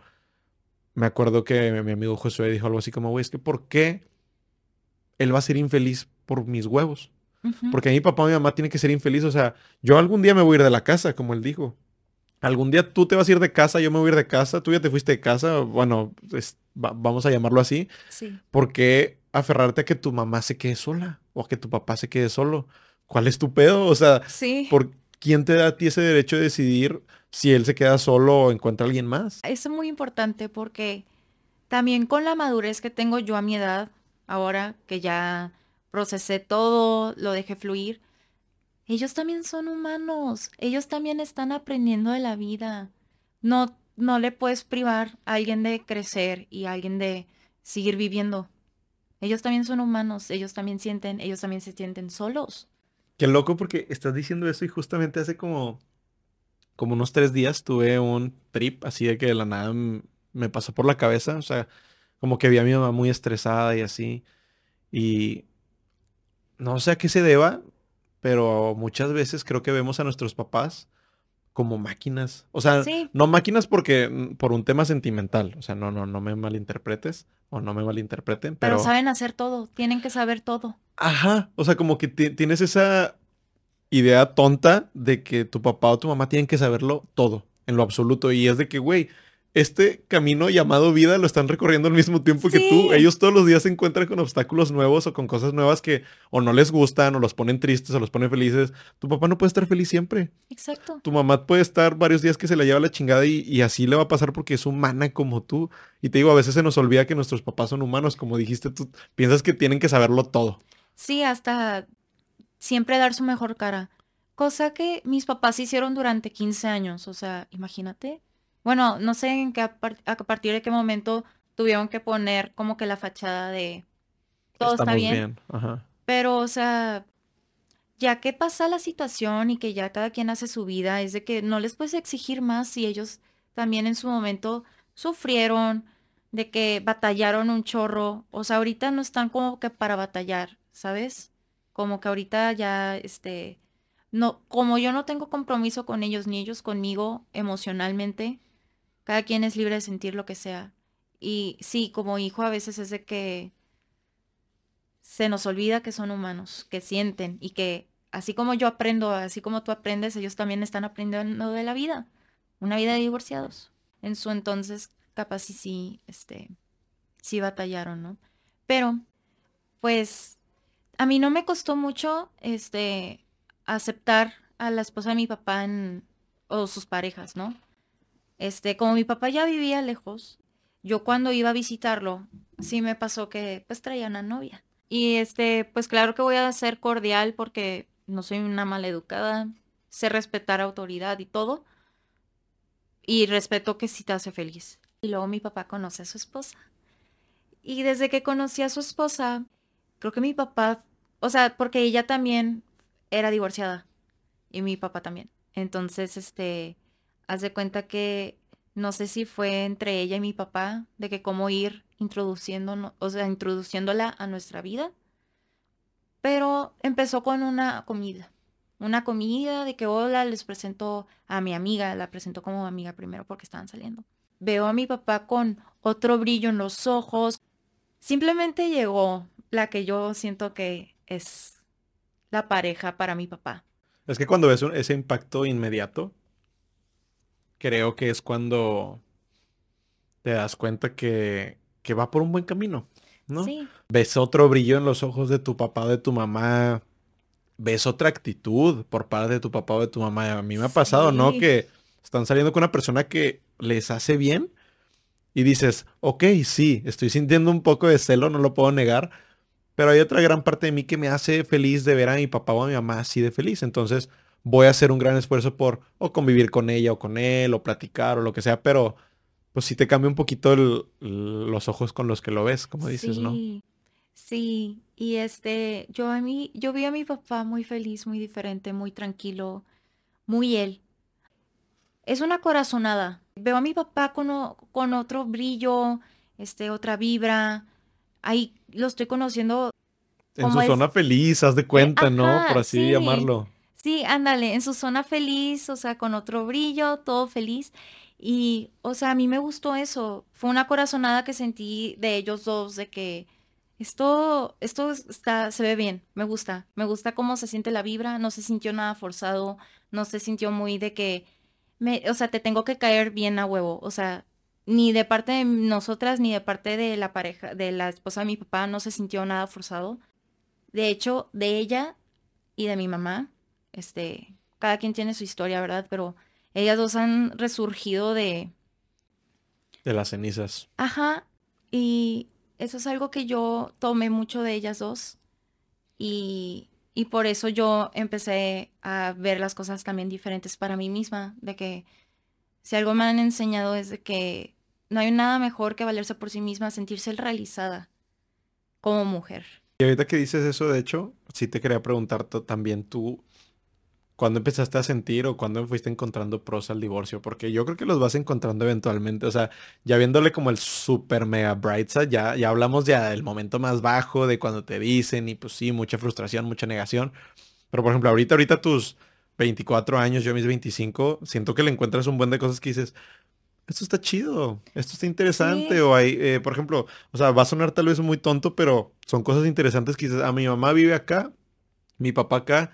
S2: me acuerdo que mi amigo Josué dijo algo así como, güey, es que ¿por qué él va a ser infeliz por mis huevos? Porque mi papá o mi mamá tienen que ser infelices. O sea, yo algún día me voy a ir de la casa, como él dijo. Algún día tú te vas a ir de casa, yo me voy a ir de casa, tú ya te fuiste de casa, bueno, vamos a llamarlo así. Sí. ¿Por qué aferrarte a que tu mamá se quede sola o a que tu papá se quede solo? ¿Cuál es tu pedo? O sea, ¿por quién te da a ti ese derecho de decidir si él se queda solo o encuentra a alguien más?
S1: Eso es muy importante porque también con la madurez que tengo yo a mi edad, ahora que ya procesé todo, lo dejé fluir. Ellos también son humanos, ellos también están aprendiendo de la vida. No, no le puedes privar a alguien de crecer y a alguien de seguir viviendo. Ellos también son humanos, ellos también sienten, ellos también se sienten solos.
S2: Qué loco porque estás diciendo eso y justamente hace como, como unos tres días tuve un trip así de que de la nada me pasó por la cabeza, o sea, como que vi a mi mamá muy estresada y así. Y no sé a qué se deba, pero muchas veces creo que vemos a nuestros papás como máquinas. O sea, no máquinas porque mm, por un tema sentimental. O sea, no, no, no me malinterpretes o no me malinterpreten. Pero,
S1: pero saben hacer todo, tienen que saber todo.
S2: Ajá. O sea, como que tienes esa idea tonta de que tu papá o tu mamá tienen que saberlo todo, en lo absoluto. Y es de que, güey, este camino llamado vida lo están recorriendo al mismo tiempo que tú. Ellos todos los días se encuentran con obstáculos nuevos o con cosas nuevas que o no les gustan o los ponen tristes o los ponen felices. Tu papá no puede estar feliz siempre.
S1: Exacto.
S2: Tu mamá puede estar varios días que se la lleva la chingada y, así le va a pasar porque es humana como tú. Y te digo, a veces se nos olvida que nuestros papás son humanos. Como dijiste, tú piensas que tienen que saberlo todo.
S1: Sí, hasta siempre dar su mejor cara. Cosa que mis papás hicieron durante 15 años. O sea, imagínate bueno, no sé en qué, a, partir de qué momento tuvieron que poner como que la fachada de todo está bien. Pero, o sea, ya que pasa la situación y que ya cada quien hace su vida, es de que no les puedes exigir más si ellos también en su momento sufrieron, de que batallaron un chorro. O sea, ahorita no están como que para batallar, ¿sabes? Como que ahorita ya, este, no, como yo no tengo compromiso con ellos ni ellos conmigo emocionalmente, cada quien es libre de sentir lo que sea. Y sí, como hijo a veces es de que se nos olvida que son humanos, que sienten y que así como yo aprendo, así como tú aprendes, ellos también están aprendiendo de la vida, una vida de divorciados. En su entonces, capaz sí, sí, este, sí batallaron, ¿no? Pero, pues, a mí no me costó mucho, este, aceptar a la esposa de mi papá o sus parejas, ¿no? Este, como mi papá ya vivía lejos, yo cuando iba a visitarlo, sí me pasó que pues traía una novia. Y este, pues claro que voy a ser cordial porque no soy una maleducada, sé respetar autoridad y todo. y respeto que sí te hace feliz. Y luego mi papá conoce a su esposa. Y desde que conocí a su esposa, creo que mi papá, o sea, porque ella también era divorciada y mi papá también. Entonces, este, haz de cuenta que no sé si fue entre ella y mi papá de que cómo ir introduciendo, o sea, introduciéndola a nuestra vida. Pero empezó con una comida. Una comida de que hola, les presento a mi amiga, la presentó como amiga primero porque estaban saliendo. Veo a mi papá con otro brillo en los ojos. Simplemente llegó la que yo siento que es la pareja para mi papá.
S2: Es que cuando ves ese impacto inmediato, creo que es cuando te das cuenta que, que va por un buen camino, ¿no? Sí. Ves otro brillo en los ojos de tu papá o de tu mamá, ves otra actitud por parte de tu papá o de tu mamá. A mí me ha pasado, ¿no? Que están saliendo con una persona que les hace bien y dices, ok, sí, estoy sintiendo un poco de celo, no lo puedo negar, pero hay otra gran parte de mí que me hace feliz de ver a mi papá o a mi mamá así de feliz. Entonces voy a hacer un gran esfuerzo por o convivir con ella o con él o platicar o lo que sea, pero pues sí te cambia un poquito los ojos con los que lo ves, como dices, ¿no?
S1: Sí, y este, yo a mí, yo vi a mi papá muy feliz, muy diferente, muy tranquilo, muy él. Es una corazonada. Veo a mi papá con, con otro brillo, este, otra vibra. Ahí lo estoy conociendo.
S2: En su zona feliz, haz de cuenta, ¿no? Por así llamarlo.
S1: Sí, ándale, en su zona feliz, o sea, con otro brillo, todo feliz. Y, o sea, a mí me gustó eso. Fue una corazonada que sentí de ellos dos, de que esto, esto está, se ve bien, me gusta. Me gusta cómo se siente la vibra, no se sintió nada forzado, no se sintió muy de que, me, o sea, te tengo que caer bien a huevo. O sea, ni de parte de nosotras, ni de parte de la pareja, de la esposa de mi papá, no se sintió nada forzado. De hecho, de ella y de mi mamá, este, cada quien tiene su historia, ¿verdad? Pero ellas dos han resurgido de...
S2: De las cenizas.
S1: Ajá. Y eso es algo que yo tomé mucho de ellas dos. Y, y por eso yo empecé a ver las cosas también diferentes para mí misma. De que si algo me han enseñado es de que no hay nada mejor que valerse por sí misma, sentirse realizada como mujer.
S2: Y ahorita que dices eso, de hecho, sí te quería preguntar también tú, ¿Cuándo empezaste a sentir o cuándo fuiste encontrando pros al divorcio? Porque yo creo que los vas encontrando eventualmente. O sea, ya viéndole como el super mega bright side, ya, ya hablamos ya del momento más bajo, de cuando te dicen y pues sí, mucha frustración, mucha negación. Pero por ejemplo, ahorita, ahorita tus 24 años, yo mis 25, siento que le encuentras un buen de cosas que dices, esto está chido, esto está interesante. O hay, eh, por ejemplo, o sea, va a sonar tal vez muy tonto, pero son cosas interesantes que dices, a ah, mi mamá vive acá, mi papá acá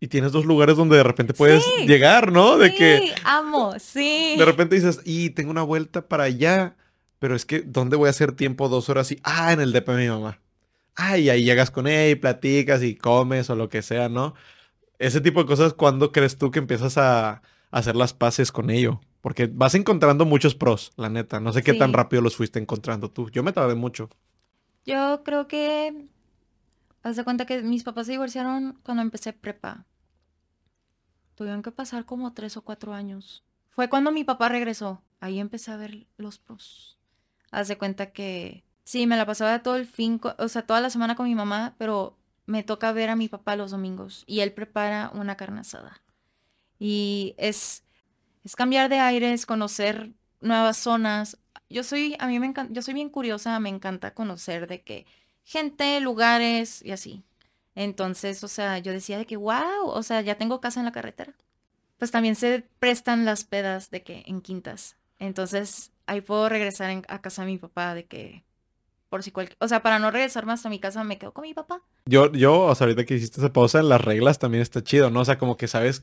S2: y tienes dos lugares donde de repente puedes llegar, ¿no? De
S1: que amo, sí.
S2: De repente dices, y tengo una vuelta para allá, pero es que ¿dónde voy a hacer tiempo dos horas y ah, en el DP de mi mamá. Ah, y ahí llegas con ella y platicas y comes o lo que sea, ¿no? Ese tipo de cosas, ¿cuándo crees tú que empiezas a, hacer las paces con ello? Porque vas encontrando muchos pros, la neta. No sé qué tan rápido los fuiste encontrando tú. Yo me tardé mucho.
S1: Yo creo que Haz de cuenta que mis papás se divorciaron cuando empecé prepa. Tuvieron que pasar como tres o cuatro años. Fue cuando mi papá regresó. Ahí empecé a ver los pros. Haz de cuenta que sí, me la pasaba todo el fin, o sea, toda la semana con mi mamá, pero me toca ver a mi papá los domingos y él prepara una carne asada. Y es, es cambiar de aires, conocer nuevas zonas. Yo soy, a mí me encanta, yo soy bien curiosa, me encanta conocer de que gente, lugares y así. Entonces, o sea, yo decía de que, wow, o sea, ya tengo casa en la carretera. Pues también se prestan las pedas de que en quintas. Entonces, ahí puedo regresar a casa de mi papá de que, por si cualquier, o sea, para no regresar más a mi casa, me quedo con mi papá.
S2: Yo, yo, o sea, ahorita que hiciste esa pausa en las reglas también está chido, ¿no? O sea, como que sabes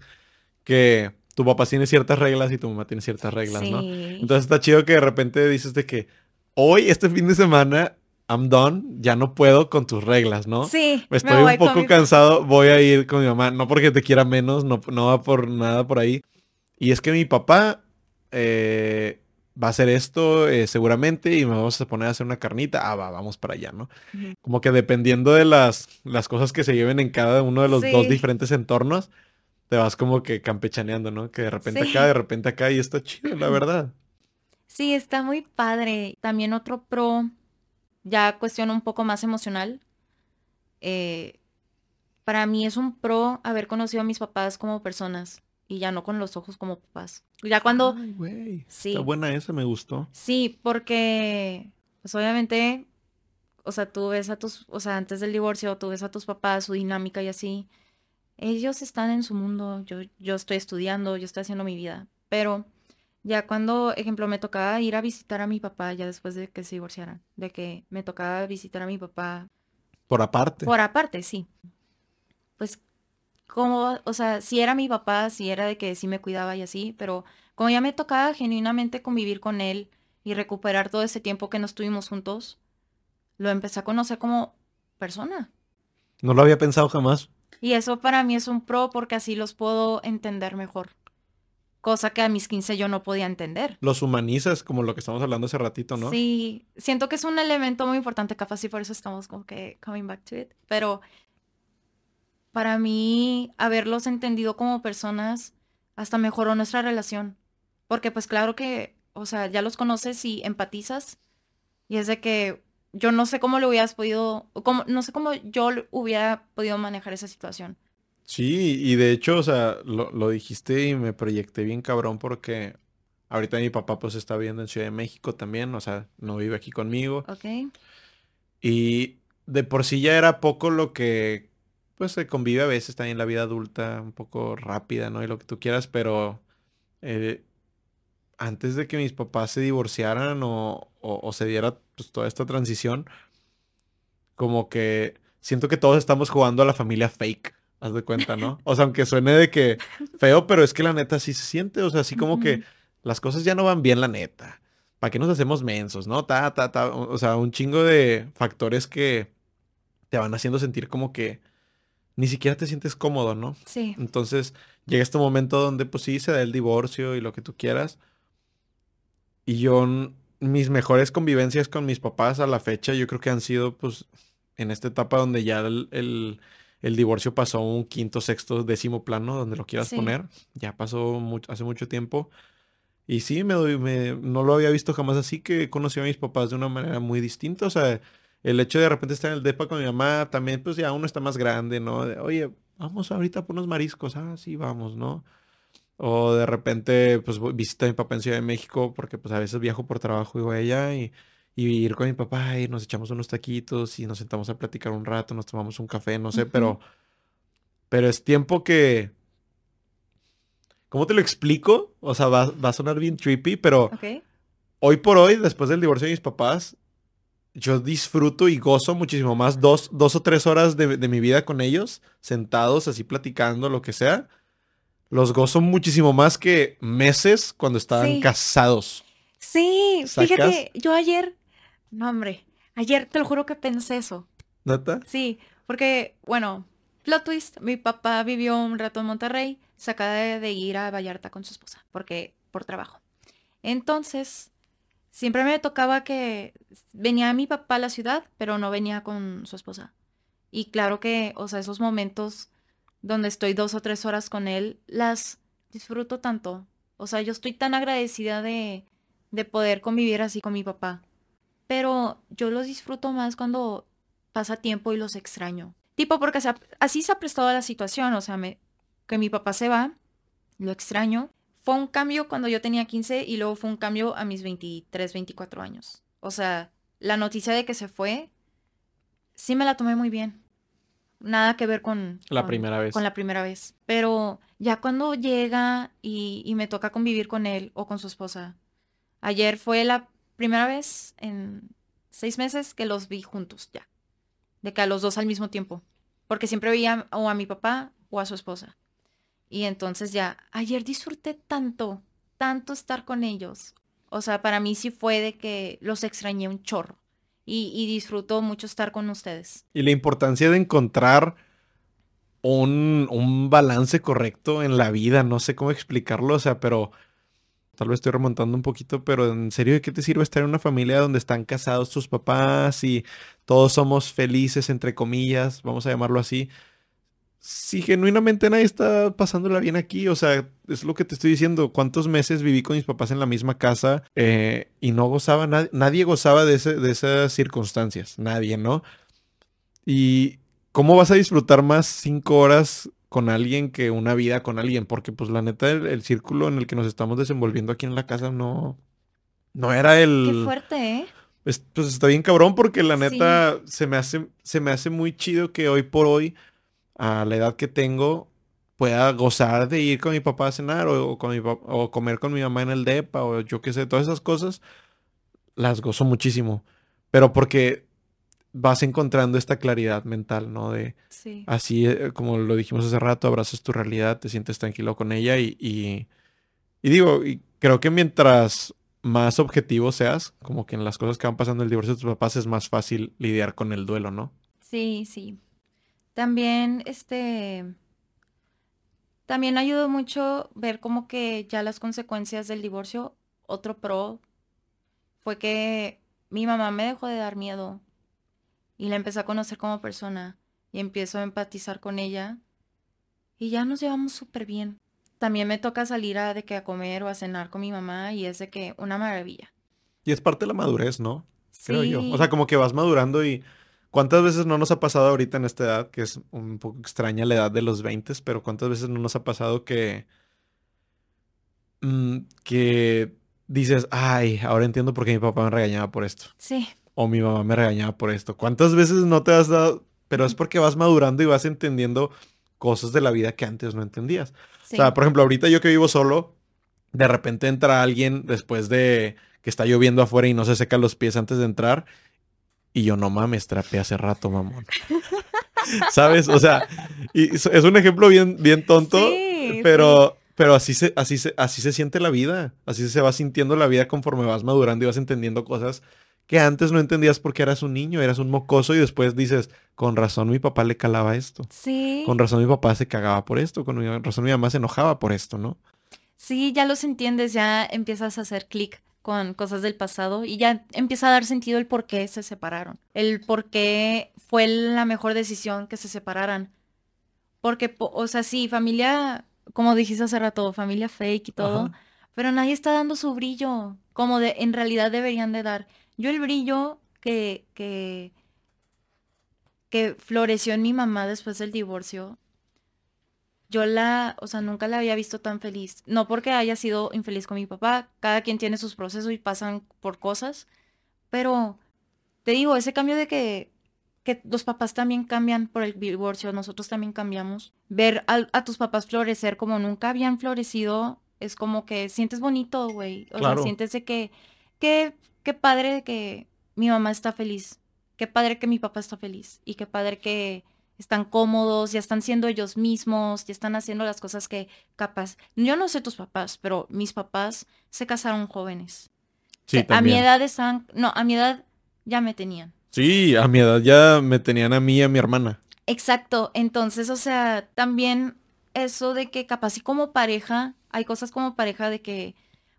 S2: que tu papá tiene ciertas reglas y tu mamá tiene ciertas reglas, ¿no? Entonces está chido que de repente dices de que hoy, este fin de semana, I'm done, ya no puedo con tus reglas, ¿no?
S1: Sí.
S2: Estoy un poco cansado, voy a ir con mi mamá, no porque te quiera menos, no, no va por nada por ahí. Y es que mi papá eh, va a hacer esto eh, seguramente y me vamos a poner a hacer una carnita, ah, va, vamos para allá, ¿no? Como que dependiendo de las, las cosas que se lleven en cada uno de los dos diferentes entornos, te vas como que campechaneando, ¿no? Que de repente acá, de repente acá y está chido, la verdad.
S1: Sí, está muy padre. También otro pro, ya cuestión un poco más emocional. Eh, para mí es un pro haber conocido a mis papás como personas y ya no con los ojos como papás. Ya cuando...
S2: Ay, güey. Sí. Está buena esa, me gustó.
S1: Sí, porque, pues obviamente, o sea, tú ves a tus, o sea, antes del divorcio, tú ves a tus papás, su dinámica y así. Ellos están en su mundo, yo, yo estoy estudiando, yo estoy haciendo mi vida. Pero ya cuando, ejemplo, me tocaba ir a visitar a mi papá, ya después de que se divorciaran, de que me tocaba visitar a mi papá.
S2: Por aparte.
S1: Por aparte, sí. Pues como, o sea, si era mi papá, si era de que sí me cuidaba y así, pero como ya me tocaba genuinamente convivir con él y recuperar todo ese tiempo que no estuvimos juntos, lo empecé a conocer como persona.
S2: No lo había pensado jamás.
S1: Y eso para mí es un pro porque así los puedo entender mejor. Cosa que a mis 15 yo no podía entender.
S2: Los humanizas, como lo que estamos hablando hace ratito, ¿no?
S1: Sí, siento que es un elemento muy importante, capaz y por eso estamos como que coming back to it. Pero para mí, haberlos entendido como personas hasta mejoró nuestra relación. Porque pues claro que, o sea, ya los conoces y empatizas. Y es de que yo no sé cómo lo hubieras podido, cómo, no sé cómo yo hubiera podido manejar esa situación.
S2: Sí, y de hecho, o sea, lo, lo dijiste y me proyecté bien cabrón porque ahorita mi papá pues está viviendo en Ciudad de México también, o sea, no vive aquí conmigo.
S1: Ok.
S2: Y de por sí ya era poco lo que pues se convive a veces también la vida adulta un poco rápida, ¿no? Y lo que tú quieras, pero eh, antes de que mis papás se divorciaran o, se diera pues, toda esta transición, como que siento que todos estamos jugando a la familia fake, haz de cuenta, ¿no? O sea, aunque suene de que feo, pero es que la neta sí se siente, o sea, así como que las cosas ya no van bien, la neta. ¿Para qué nos hacemos mensos, no? Ta, ta, ta, o sea, un chingo de factores que te van haciendo sentir como que ni siquiera te sientes cómodo, ¿no?
S1: Sí.
S2: Entonces llega este momento donde pues sí se da el divorcio y lo que tú quieras. Y yo, mis mejores convivencias con mis papás a la fecha, yo creo que han sido pues en esta etapa donde ya el, divorcio pasó a un quinto, sexto, décimo plano, donde lo quieras poner. Ya pasó hace mucho tiempo. Y sí, me, me, no lo había visto jamás así, que conocí a mis papás de una manera muy distinta. O sea, el hecho de de repente estar en el depa con mi mamá, también pues ya uno está más grande, ¿no? Oye, vamos ahorita por unos mariscos, ah, sí, vamos, ¿no? O de repente, pues visita a mi papá en Ciudad de México, porque pues a veces viajo por trabajo y voy allá y, ir con mi papá y nos echamos unos taquitos y nos sentamos a platicar un rato, nos tomamos un café, no sé, pero, pero es tiempo que... ¿Cómo te lo explico? O sea, va, a sonar bien trippy, pero hoy por hoy, después del divorcio de mis papás, yo disfruto y gozo muchísimo más dos, dos o tres horas de, mi vida con ellos, sentados así platicando, lo que sea. Los gozo muchísimo más que meses cuando estaban casados.
S1: Sí, fíjate, yo ayer, no hombre, ayer te lo juro que pensé eso.
S2: ¿Nata?
S1: Sí, porque, bueno, plot twist, mi papá vivió un rato en Monterrey, se acaba de ir a Vallarta con su esposa, porque por trabajo. Entonces, siempre me tocaba que venía mi papá a la ciudad, pero no venía con su esposa. Y claro que, o sea, esos momentos donde estoy dos o tres horas con él, las disfruto tanto. O sea, yo estoy tan agradecida de, de poder convivir así con mi papá. Pero yo los disfruto más cuando pasa tiempo y los extraño. Tipo, porque así se ha prestado la situación. O sea, me, que mi papá se va, lo extraño fue un cambio cuando yo tenía 15 y luego fue un cambio a mis 23, 24 años. O sea, la noticia de que se fue, sí me la tomé muy bien. Nada que ver con...
S2: La primera vez.
S1: Con la primera vez. Pero ya cuando llega y, y me toca convivir con él o con su esposa. Ayer fue la primera vez en seis meses que los vi juntos ya. De que a los dos al mismo tiempo. Porque siempre veía o a mi papá o a su esposa. Y entonces ya, ayer disfruté tanto, tanto estar con ellos. O sea, para mí sí fue de que los extrañé un chorro. Y, y disfruto mucho estar con ustedes.
S2: Y la importancia de encontrar un, un balance correcto en la vida. No sé cómo explicarlo, o sea, pero tal vez estoy remontando un poquito, pero en serio, ¿de qué te sirve estar en una familia donde están casados tus papás y todos somos felices, entre comillas, vamos a llamarlo así? si genuinamente nadie está pasándola bien aquí, o sea, es lo que te estoy diciendo, cuántos meses viví con mis papás en la misma casa eh, y no gozaba, nadie gozaba de, de esas circunstancias, nadie, ¿no? Y cómo vas a disfrutar más cinco horas con alguien que una vida con alguien, porque pues la neta el, círculo en el que nos estamos desenvolviendo aquí en la casa no, no era el...
S1: Qué fuerte, ¿eh?
S2: pues está bien cabrón porque la neta se, me hace, se me hace muy chido que hoy por hoy, a la edad que tengo, pueda gozar de ir con mi papá a cenar o, con mi o comer con mi mamá en el DEPA o yo qué sé, todas esas cosas, las gozo muchísimo. Pero porque vas encontrando esta claridad mental, ¿no? De así, eh, como lo dijimos hace rato, abrazas tu realidad, te sientes tranquilo con ella y, y, digo, y creo que mientras más objetivo seas, como que en las cosas que van pasando el divorcio de tus papás es más fácil lidiar con el duelo, ¿no?
S1: Sí, sí. También, este, también ayudó mucho ver como que ya las consecuencias del divorcio, otro pro, fue que mi mamá me dejó de dar miedo y la empecé a conocer como persona y empiezo a empatizar con ella y ya nos llevamos súper bien. También me toca salir a, de que a comer o a cenar con mi mamá y es de que una maravilla.
S2: Y es parte de la madurez, ¿no? Creo yo. O sea, como que vas madurando y ¿cuántas veces no nos ha pasado ahorita en esta edad, que es un poco extraña la edad de los 20, pero cuántas veces no nos ha pasado que... Mm, que dices, ay, ahora entiendo por qué mi papá me regañaba por esto.
S1: Sí
S2: o mi mamá me regañaba por esto. ¿Cuántas veces no te has dado? Pero es porque vas madurando y vas entendiendo cosas de la vida que antes no entendías. O sea, por ejemplo, ahorita yo que vivo solo, de repente entra alguien después de que está lloviendo afuera y no se seca los pies antes de entrar. Y yo no mames, trapé hace rato, mamón. <laughs> ¿Sabes? O sea, y es un ejemplo bien, bien tonto, pero, pero así se, así, se, así se siente la vida. Así se va sintiendo la vida conforme vas madurando y vas entendiendo cosas que antes no entendías porque eras un niño, eras un mocoso y después dices, con razón mi papá le calaba esto.
S1: Sí.
S2: Con razón mi papá se cagaba por esto, con razón mi mamá se enojaba por esto, ¿no?
S1: Sí, ya los entiendes, ya empiezas a hacer clic con cosas del pasado y ya empieza a dar sentido el por qué se separaron, el por qué fue la mejor decisión que se separaran. Porque, o sea, sí, familia, como dijiste hace rato, familia fake y todo, pero nadie está dando su brillo como de, en realidad deberían de dar. Yo el brillo que, que, que floreció en mi mamá después del divorcio, yo la, o sea, nunca la había visto tan feliz. No porque haya sido infeliz con mi papá, cada quien tiene sus procesos y pasan por cosas, pero te digo, ese cambio de que, que los papás también cambian por el divorcio, nosotros también cambiamos. Ver a, tus papás florecer como nunca habían florecido, es como que sientes bonito, güey. O sea, sientes de que, que qué padre que mi mamá está feliz, qué padre que mi papá está feliz y qué padre que están cómodos, ya están siendo ellos mismos, ya están haciendo las cosas que capaz. Yo no sé tus papás, pero mis papás se casaron jóvenes. Sí, a mi edad están, no, a mi edad ya me tenían.
S2: Sí, a mi edad ya me tenían a mí y a mi hermana.
S1: Exacto, entonces, o sea, también eso de que capaz y como pareja, hay cosas como pareja de que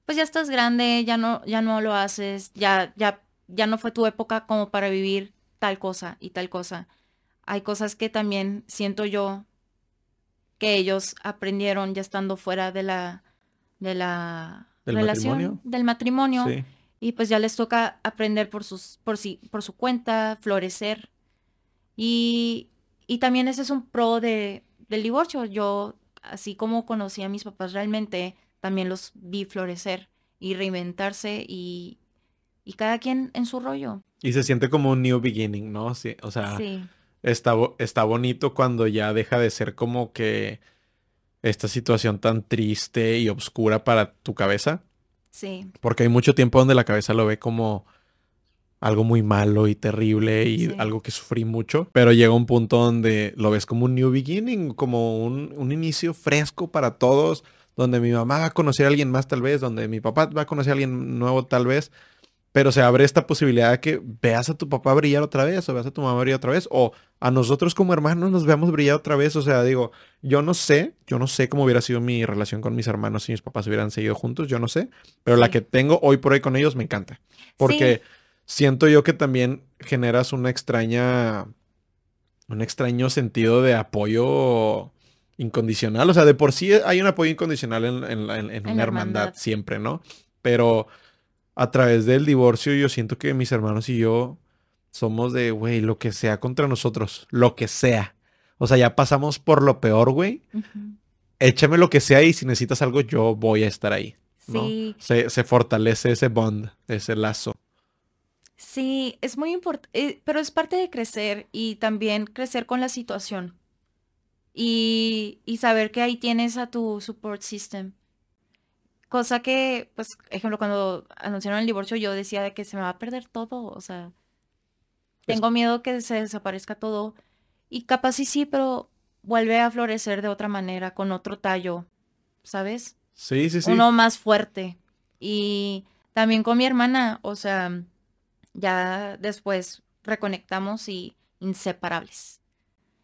S1: pues ya estás grande, ya no, ya no lo haces, ya, ya, ya no fue tu época como para vivir tal cosa y tal cosa. Hay cosas que también siento yo que ellos aprendieron ya estando fuera de la, de la relación, del matrimonio. Y pues ya les toca aprender por, sus, por, sí, por su cuenta, florecer. Y, y también ese es un pro de, del divorcio. Yo, así como conocí a mis papás realmente, también los vi florecer y reinventarse y, y cada quien en su rollo.
S2: Y se siente como un new beginning, ¿no? Sí, o sea, Está, está bonito cuando ya deja de ser como que esta situación tan triste y oscura para tu cabeza.
S1: Sí.
S2: Porque hay mucho tiempo donde la cabeza lo ve como algo muy malo y terrible y algo que sufrí mucho, pero llega un punto donde lo ves como un new beginning, como un, un inicio fresco para todos donde mi mamá va a conocer a alguien más tal vez, donde mi papá va a conocer a alguien nuevo tal vez, pero se abre esta posibilidad de que veas a tu papá brillar otra vez, o veas a tu mamá brillar otra vez, o a nosotros como hermanos nos veamos brillar otra vez, o sea, digo, yo no sé, yo no sé cómo hubiera sido mi relación con mis hermanos si mis papás hubieran seguido juntos, yo no sé, pero la que tengo hoy por hoy con ellos me encanta, porque siento yo que también generas una extraña un extraño sentido de apoyo incondicional. O sea, de por sí hay un apoyo incondicional en, en, en, en una hermandad siempre, ¿no? Pero a través del divorcio yo siento que mis hermanos y yo somos de, güey, lo que sea contra nosotros, lo que sea. O sea, ya pasamos por lo peor, güey. Échame lo que sea y si necesitas algo, yo voy a estar ahí. ¿no? Sí. Se, se, fortalece ese bond, ese lazo.
S1: Sí, es muy importante, eh, pero es parte de crecer y también crecer con la situación. Y, y, saber que ahí tienes a tu support system. Cosa que, pues, ejemplo, cuando anunciaron el divorcio, yo decía de que se me va a perder todo. O sea, tengo miedo que se desaparezca todo. Y capaz sí, sí, pero vuelve a florecer de otra manera, con otro tallo, ¿sabes?
S2: Sí, sí, sí.
S1: Uno más fuerte. Y también con mi hermana, o sea, ya después reconectamos y inseparables.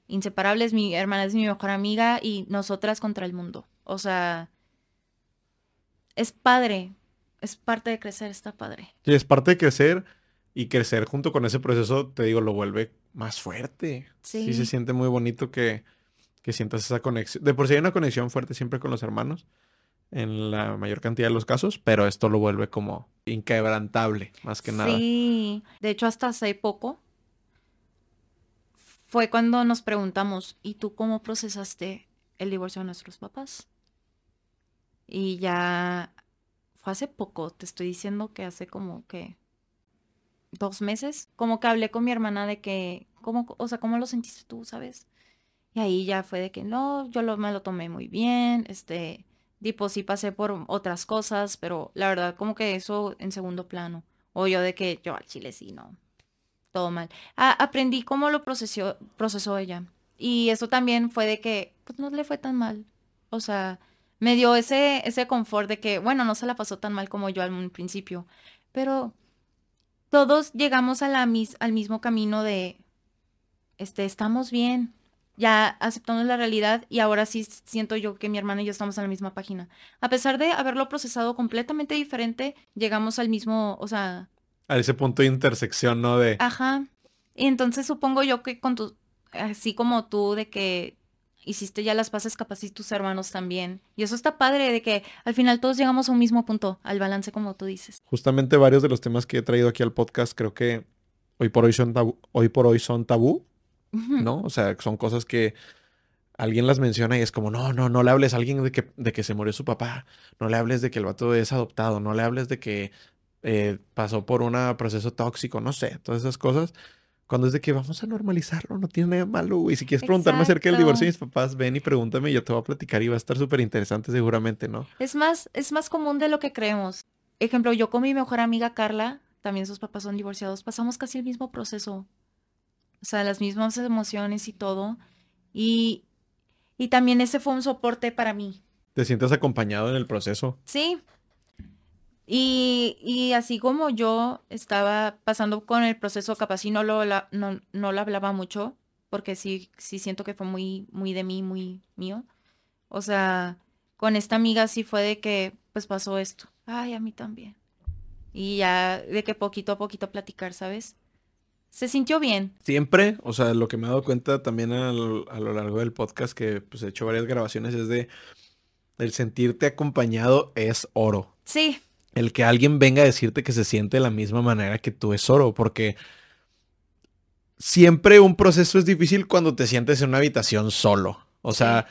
S1: Inseparables, mi hermana es mi mejor amiga y nosotras contra el mundo. O sea, es padre, es parte de crecer, está padre.
S2: Sí, es parte de crecer y crecer junto con ese proceso, te digo, lo vuelve más fuerte. Sí. Sí se siente muy bonito que, que sientas esa conexión. De por sí hay una conexión fuerte siempre con los hermanos, en la mayor cantidad de los casos, pero esto lo vuelve como inquebrantable, más que nada.
S1: Sí, de hecho hasta hace poco fue cuando nos preguntamos, ¿y tú cómo procesaste el divorcio de nuestros papás? Y ya fue hace poco, te estoy diciendo que hace como que dos meses, como que hablé con mi hermana de que, ¿cómo, o sea, cómo lo sentiste tú, sabes? Y ahí ya fue de que no, yo me lo tomé muy bien, este, tipo sí pasé por otras cosas, pero la verdad como que eso en segundo plano. O yo de que yo al chile sí, no, todo mal. aprendí cómo lo procesó, procesó ella. Y eso también fue de que, pues no le fue tan mal. O sea, me dio ese, ese confort de que, bueno, no se la pasó tan mal como yo al principio, pero todos llegamos a la, al mismo camino de, este, estamos bien, ya aceptamos la realidad y ahora sí siento yo que mi hermana y yo estamos en la misma página. A pesar de haberlo procesado completamente diferente, llegamos al mismo, o sea...
S2: A ese punto de intersección, ¿no? De...
S1: Ajá. Y entonces supongo yo que con tu, así como tú, de que hiciste ya las paces capaz y tus hermanos también. Y eso está padre, de que al final todos llegamos a un mismo punto, al balance como tú dices.
S2: Justamente varios de los temas que he traído aquí al podcast creo que hoy por hoy son tabú, hoy por hoy son tabú, ¿no? O sea, son cosas que alguien las menciona y es como, no, no, no le hables a alguien de que, de que se murió su papá, no le hables de que el vato es adoptado, no le hables de que eh, pasó por un proceso tóxico, no sé, todas esas cosas cuando es de que vamos a normalizarlo, no tiene nada malo, güey. Si quieres preguntarme acerca del divorcio de mis papás, ven y pregúntame, yo te voy a platicar y va a estar súper interesante seguramente, ¿no?
S1: Es más, es más común de lo que creemos. Ejemplo, yo con mi mejor amiga Carla, también sus papás son divorciados, pasamos casi el mismo proceso. O sea, las mismas emociones y todo. Y, y también ese fue un soporte para mí.
S2: ¿Te sientes acompañado en el proceso?
S1: Sí, y, y, así como yo estaba pasando con el proceso, capaz y no lo, no, no lo hablaba mucho, porque sí, sí siento que fue muy, muy de mí, muy mío. O sea, con esta amiga sí fue de que, pues pasó esto. Ay, a mí también. Y ya de que poquito a poquito platicar, ¿sabes? Se sintió bien.
S2: Siempre, o sea, lo que me he dado cuenta también a lo, a lo largo del podcast, que pues he hecho varias grabaciones, es de el sentirte acompañado es oro.
S1: Sí
S2: el que alguien venga a decirte que se siente de la misma manera que tú es oro, porque siempre un proceso es difícil cuando te sientes en una habitación solo. O sea,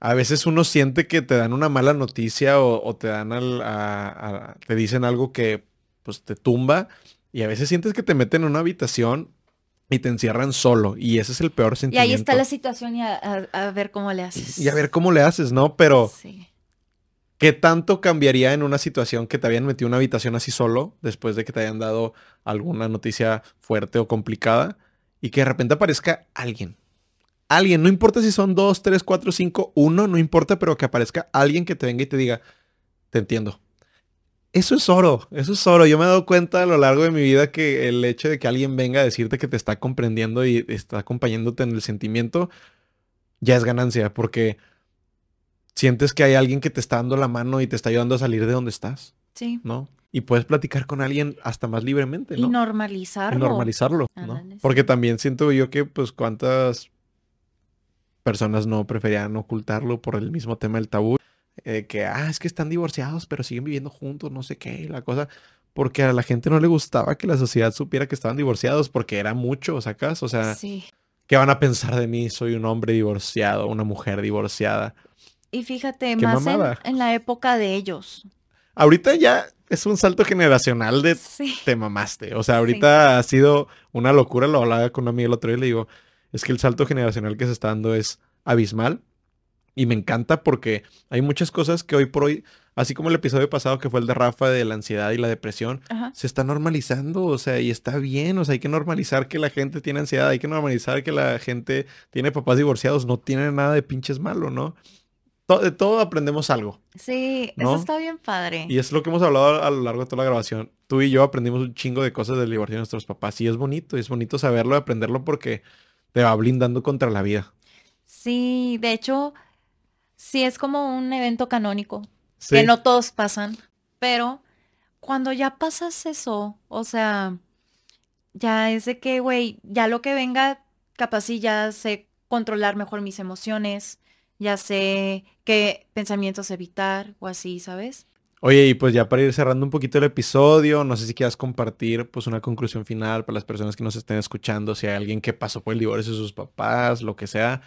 S2: a veces uno siente que te dan una mala noticia o, te dan al, te dicen algo que pues te tumba y a veces sientes que te meten en una habitación y te encierran solo y ese es el peor sentimiento.
S1: Y ahí está la situación y a, ver cómo le haces.
S2: Y a ver cómo le haces, ¿no? Pero sí. ¿Qué tanto cambiaría en una situación que te habían metido una habitación así solo, después de que te hayan dado alguna noticia fuerte o complicada, y que de repente aparezca alguien? Alguien, no importa si son dos, tres, cuatro, cinco, uno, no importa, pero que aparezca alguien que te venga y te diga, te entiendo. Eso es oro, eso es oro. Yo me he dado cuenta a lo largo de mi vida que el hecho de que alguien venga a decirte que te está comprendiendo y está acompañándote en el sentimiento, ya es ganancia, porque sientes que hay alguien que te está dando la mano y te está ayudando a salir de donde estás.
S1: Sí.
S2: ¿No? Y puedes platicar con alguien hasta más libremente, ¿no?
S1: Y normalizarlo.
S2: Y normalizarlo, ¿no? Porque también siento yo que, pues, cuántas personas no preferían ocultarlo por el mismo tema del tabú. Eh, que, ah, es que están divorciados, pero siguen viviendo juntos, no sé qué, la cosa. Porque a la gente no le gustaba que la sociedad supiera que estaban divorciados, porque era mucho, ¿sacas? O sea,
S1: Sí.
S2: ¿qué van a pensar de mí? Soy un hombre divorciado, una mujer divorciada.
S1: Y fíjate, más en, en la época de ellos.
S2: Ahorita ya es un salto generacional de
S1: Sí.
S2: te mamaste. O sea, ahorita ha sido una locura. Lo hablaba con un amigo el otro día y le digo, es que el salto generacional que se está dando es abismal. Y me encanta porque hay muchas cosas que hoy por hoy, así como el episodio pasado que fue el de Rafa de la ansiedad y la depresión,
S1: Ajá.
S2: se está normalizando, o sea, y está bien, o sea, hay que normalizar que la gente tiene ansiedad, hay que normalizar que la gente tiene papás divorciados, no tiene nada de pinches malo, ¿no? To- de todo aprendemos algo.
S1: Sí,
S2: ¿No?
S1: eso está bien padre.
S2: Y es lo que hemos hablado a lo largo de toda la grabación. Tú y yo aprendimos un chingo de cosas del divorcio de nuestros papás. Y es bonito, es bonito saberlo y aprenderlo porque te va blindando contra la vida.
S1: Sí, de hecho, sí es como un evento canónico,
S2: Sí.
S1: que no todos pasan, pero cuando ya pasas eso, o sea, ya es de que, güey, ya lo que venga, capaz sí ya sé controlar mejor mis emociones, ya sé qué pensamientos evitar o así, ¿sabes?
S2: Oye, y pues ya para ir cerrando un poquito el episodio, no sé si quieras compartir pues una conclusión final para las personas que nos estén escuchando, si hay alguien que pasó por el divorcio de sus papás, lo que sea,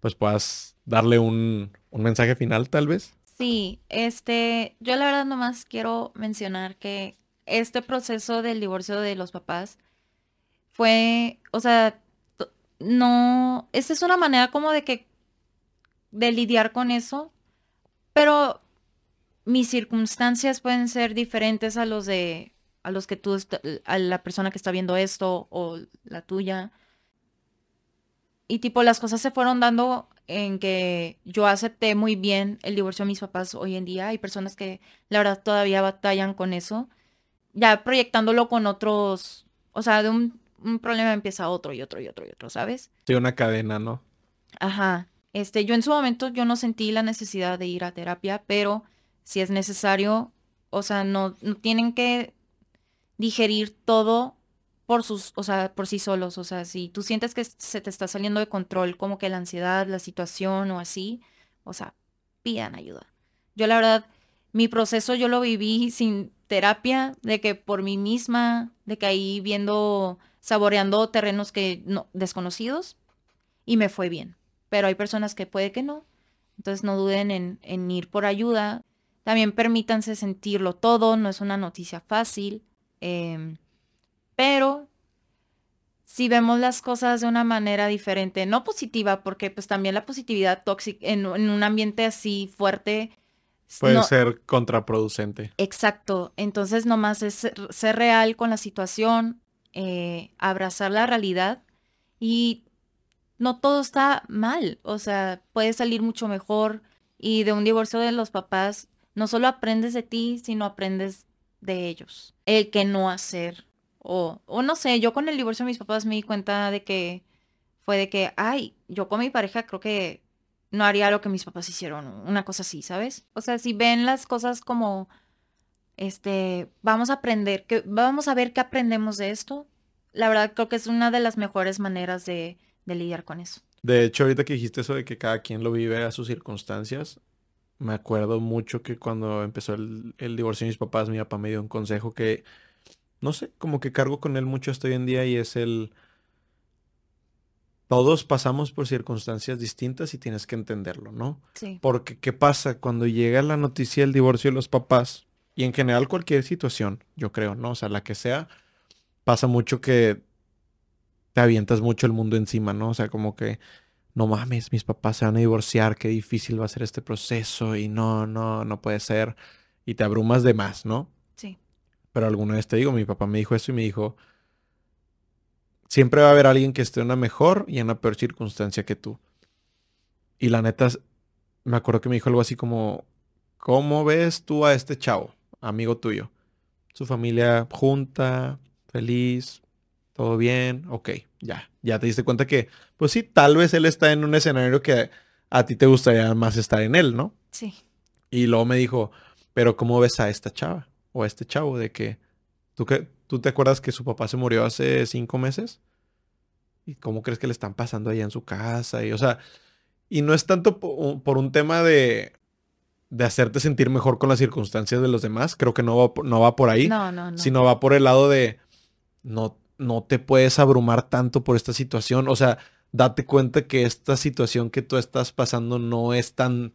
S2: pues puedas darle un, un mensaje final tal vez.
S1: Sí, este, yo la verdad nomás quiero mencionar que este proceso del divorcio de los papás fue, o sea, no, esta es una manera como de que, de lidiar con eso, pero mis circunstancias pueden ser diferentes a los de, a los que tú, a la persona que está viendo esto o la tuya. Y tipo, las cosas se fueron dando en que yo acepté muy bien el divorcio de mis papás hoy en día. Hay personas que la verdad todavía batallan con eso. Ya proyectándolo con otros, o sea, de un, un problema empieza otro y otro y otro y otro, ¿sabes?
S2: Sí, una cadena, ¿no?
S1: Ajá. Este, yo en su momento yo no sentí la necesidad de ir a terapia, pero si es necesario, o sea, no, no tienen que digerir todo por sus, o sea, por sí solos. O sea, si tú sientes que se te está saliendo de control, como que la ansiedad, la situación o así, o sea, pidan ayuda. Yo la verdad, mi proceso yo lo viví sin terapia, de que por mí misma, de que ahí viendo, saboreando terrenos que no, desconocidos, y me fue bien. Pero hay personas que puede que no. Entonces no duden en, en ir por ayuda. También permítanse sentirlo todo, no es una noticia fácil. em, pero si vemos las cosas de una manera diferente, no positiva, porque pues también la positividad tóxica en, en un ambiente así fuerte.
S2: Puede
S1: no-
S2: ser contraproducente.
S1: Exacto. Entonces nomás es ser, ser real con la situación, eh, abrazar la realidad y no todo está mal. O sea, puede salir mucho mejor y de un divorcio de los papás no solo aprendes de ti, sino aprendes de ellos. El que no hacer. O, o no sé, yo con el divorcio de mis papás me di cuenta de que fue de que, ay, yo con mi pareja creo que no haría lo que mis papás hicieron, una cosa así, ¿sabes? O sea, si ven las cosas como, este, vamos a aprender, que, vamos a ver qué aprendemos de esto, la verdad creo que es una de las mejores maneras de, de lidiar con eso.
S2: De hecho, ahorita que dijiste eso de que cada quien lo vive a sus circunstancias, me acuerdo mucho que cuando empezó el, el divorcio de mis papás, mi papá me dio un consejo que, no sé, como que cargo con él mucho hasta hoy en día y es el, todos pasamos por circunstancias distintas y tienes que entenderlo, ¿no?
S1: Sí.
S2: Porque, ¿qué pasa? Cuando llega la noticia del divorcio de los papás, y en general cualquier situación, yo creo, ¿no? O sea, la que sea, pasa mucho que te avientas mucho el mundo encima, ¿no? O sea, como que, no mames, mis papás se van a divorciar, qué difícil va a ser este proceso, y no, no, no puede ser, y te abrumas de más, ¿no?
S1: Sí.
S2: Pero alguna vez te digo, mi papá me dijo eso y me dijo, siempre va a haber alguien que esté en una mejor y en una peor circunstancia que tú. Y la neta, me acuerdo que me dijo algo así como, ¿cómo ves tú a este chavo, amigo tuyo? Su familia junta, feliz, todo bien, ok, ya, ya te diste cuenta que, pues sí, tal vez él está en un escenario que a ti te gustaría más estar en él, ¿no?
S1: Sí.
S2: Y luego me dijo, pero ¿cómo ves a esta chava o a este chavo de que tú, que, tú te acuerdas que su papá se murió hace cinco meses? ¿Y cómo crees que le están pasando allá en su casa? Y, o sea, Y no es tanto por un tema de, de hacerte sentir mejor con las circunstancias de los demás. Creo que no va, no va por ahí.
S1: No, no, no.
S2: Sino va por el lado de no, no te puedes abrumar tanto por esta situación. O sea, date cuenta que esta situación que tú estás pasando no es tan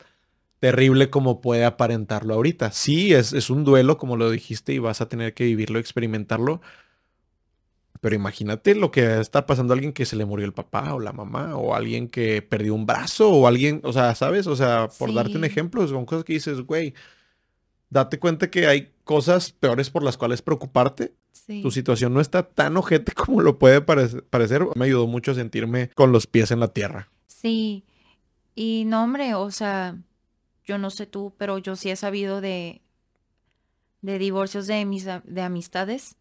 S2: terrible como puede aparentarlo ahorita. Sí, es, es un duelo, como lo dijiste, y vas a tener que vivirlo, experimentarlo. Pero imagínate lo que está pasando a alguien que se le murió el papá o la mamá, o alguien que perdió un brazo, o alguien, o sea, ¿sabes? O sea, por darte un ejemplo, son cosas que dices, güey, date cuenta que hay cosas peores por las cuales preocuparte. Tu situación no está tan ojete <laughs> como lo puede parecer. Me ayudó mucho a sentirme con los pies en la tierra.
S1: Sí. Y no, hombre, o sea, yo no sé tú, pero yo sí he sabido de, de divorcios de mis de amistades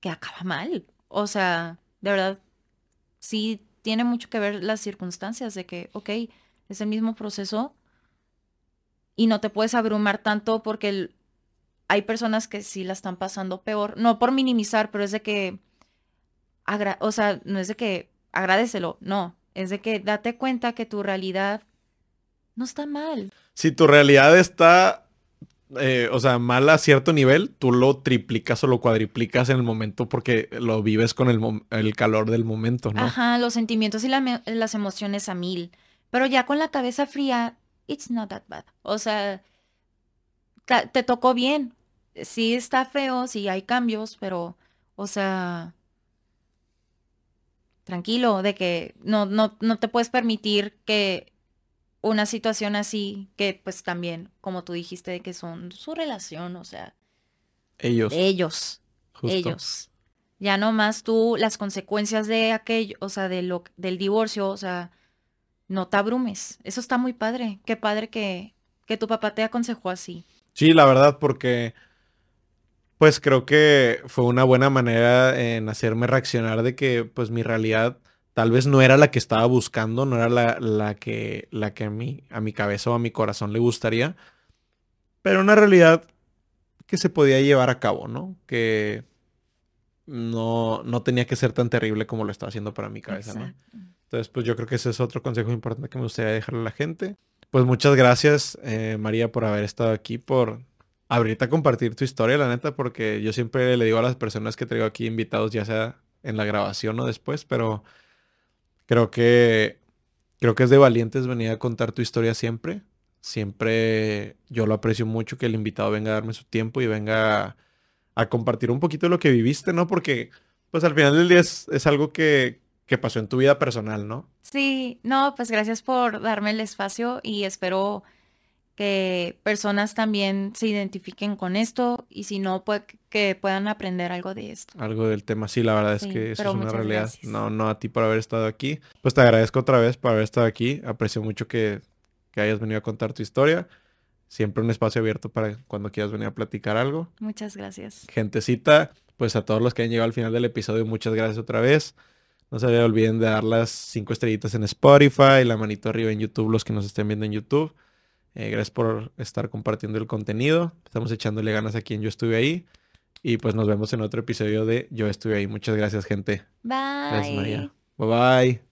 S1: que acaba mal. O sea, de verdad, sí tiene mucho que ver las circunstancias de que, ok, es el mismo proceso y no te puedes abrumar tanto porque hay personas que sí la están pasando peor. No por minimizar, pero es de que, o sea, no es de que agradecelo, no, es de que date cuenta que tu realidad no está mal
S2: si tu realidad está, eh, o sea, mal a cierto nivel, tú lo triplicas o lo cuadriplicas en el momento porque lo vives con el, calor del momento, ¿no?
S1: Ajá, los sentimientos y las emociones a mil. Pero ya con la cabeza fría, it's not that bad. O sea, te tocó bien. Sí está feo, sí hay cambios, pero, o sea, tranquilo, de que no, no, no te puedes permitir que una situación así que pues también, como tú dijiste, de que son su relación, o sea.
S2: Ellos.
S1: ellos. Ellos. Ya no más tú, las consecuencias de aquello, o sea, de lo, del divorcio, o sea, no te abrumes. Eso está muy padre. Qué padre que, que tu papá te aconsejó así.
S2: Sí, la verdad, porque pues creo que fue una buena manera en hacerme reaccionar de que pues mi realidad tal vez no era la que estaba buscando, no era la, que, la que a, mí, a mi cabeza o a mi corazón le gustaría, pero una realidad que se podía llevar a cabo, ¿no? Que no, no tenía que ser tan terrible como lo estaba haciendo para mi cabeza, ¿no? Entonces, pues yo creo que ese es otro consejo importante que me gustaría dejarle a la gente. Pues muchas gracias, eh, María, por haber estado aquí, por abrirte a compartir tu historia, la neta, porque yo siempre le digo a las personas que traigo aquí invitados, ya sea en la grabación o después, pero Creo que, creo que es de valientes venir a contar tu historia siempre. Siempre yo lo aprecio mucho que el invitado venga a darme su tiempo y venga a, compartir un poquito de lo que viviste, ¿no? Porque, pues al final del día es, es algo que, que pasó en tu vida personal, ¿no?
S1: Sí, no, pues gracias por darme el espacio y espero que personas también se identifiquen con esto y si no, pues que puedan aprender algo de esto.
S2: Algo del tema, sí, la verdad es que eso es una realidad. No, no a ti por haber estado aquí. Pues te agradezco otra vez por haber estado aquí. Aprecio mucho que, que hayas venido a contar tu historia. Siempre un espacio abierto para cuando quieras venir a platicar algo.
S1: Muchas gracias.
S2: Gentecita, pues a todos los que han llegado al final del episodio, muchas gracias otra vez. No se olviden de dar las cinco estrellitas en Spotify, la manito arriba en YouTube, los que nos estén viendo en YouTube. Eh, gracias por estar compartiendo el contenido. Estamos echándole ganas a quien yo estuve ahí. Y pues nos vemos en otro episodio de Yo estuve ahí. Muchas gracias, gente.
S1: Bye.
S2: Gracias, María. Bye bye.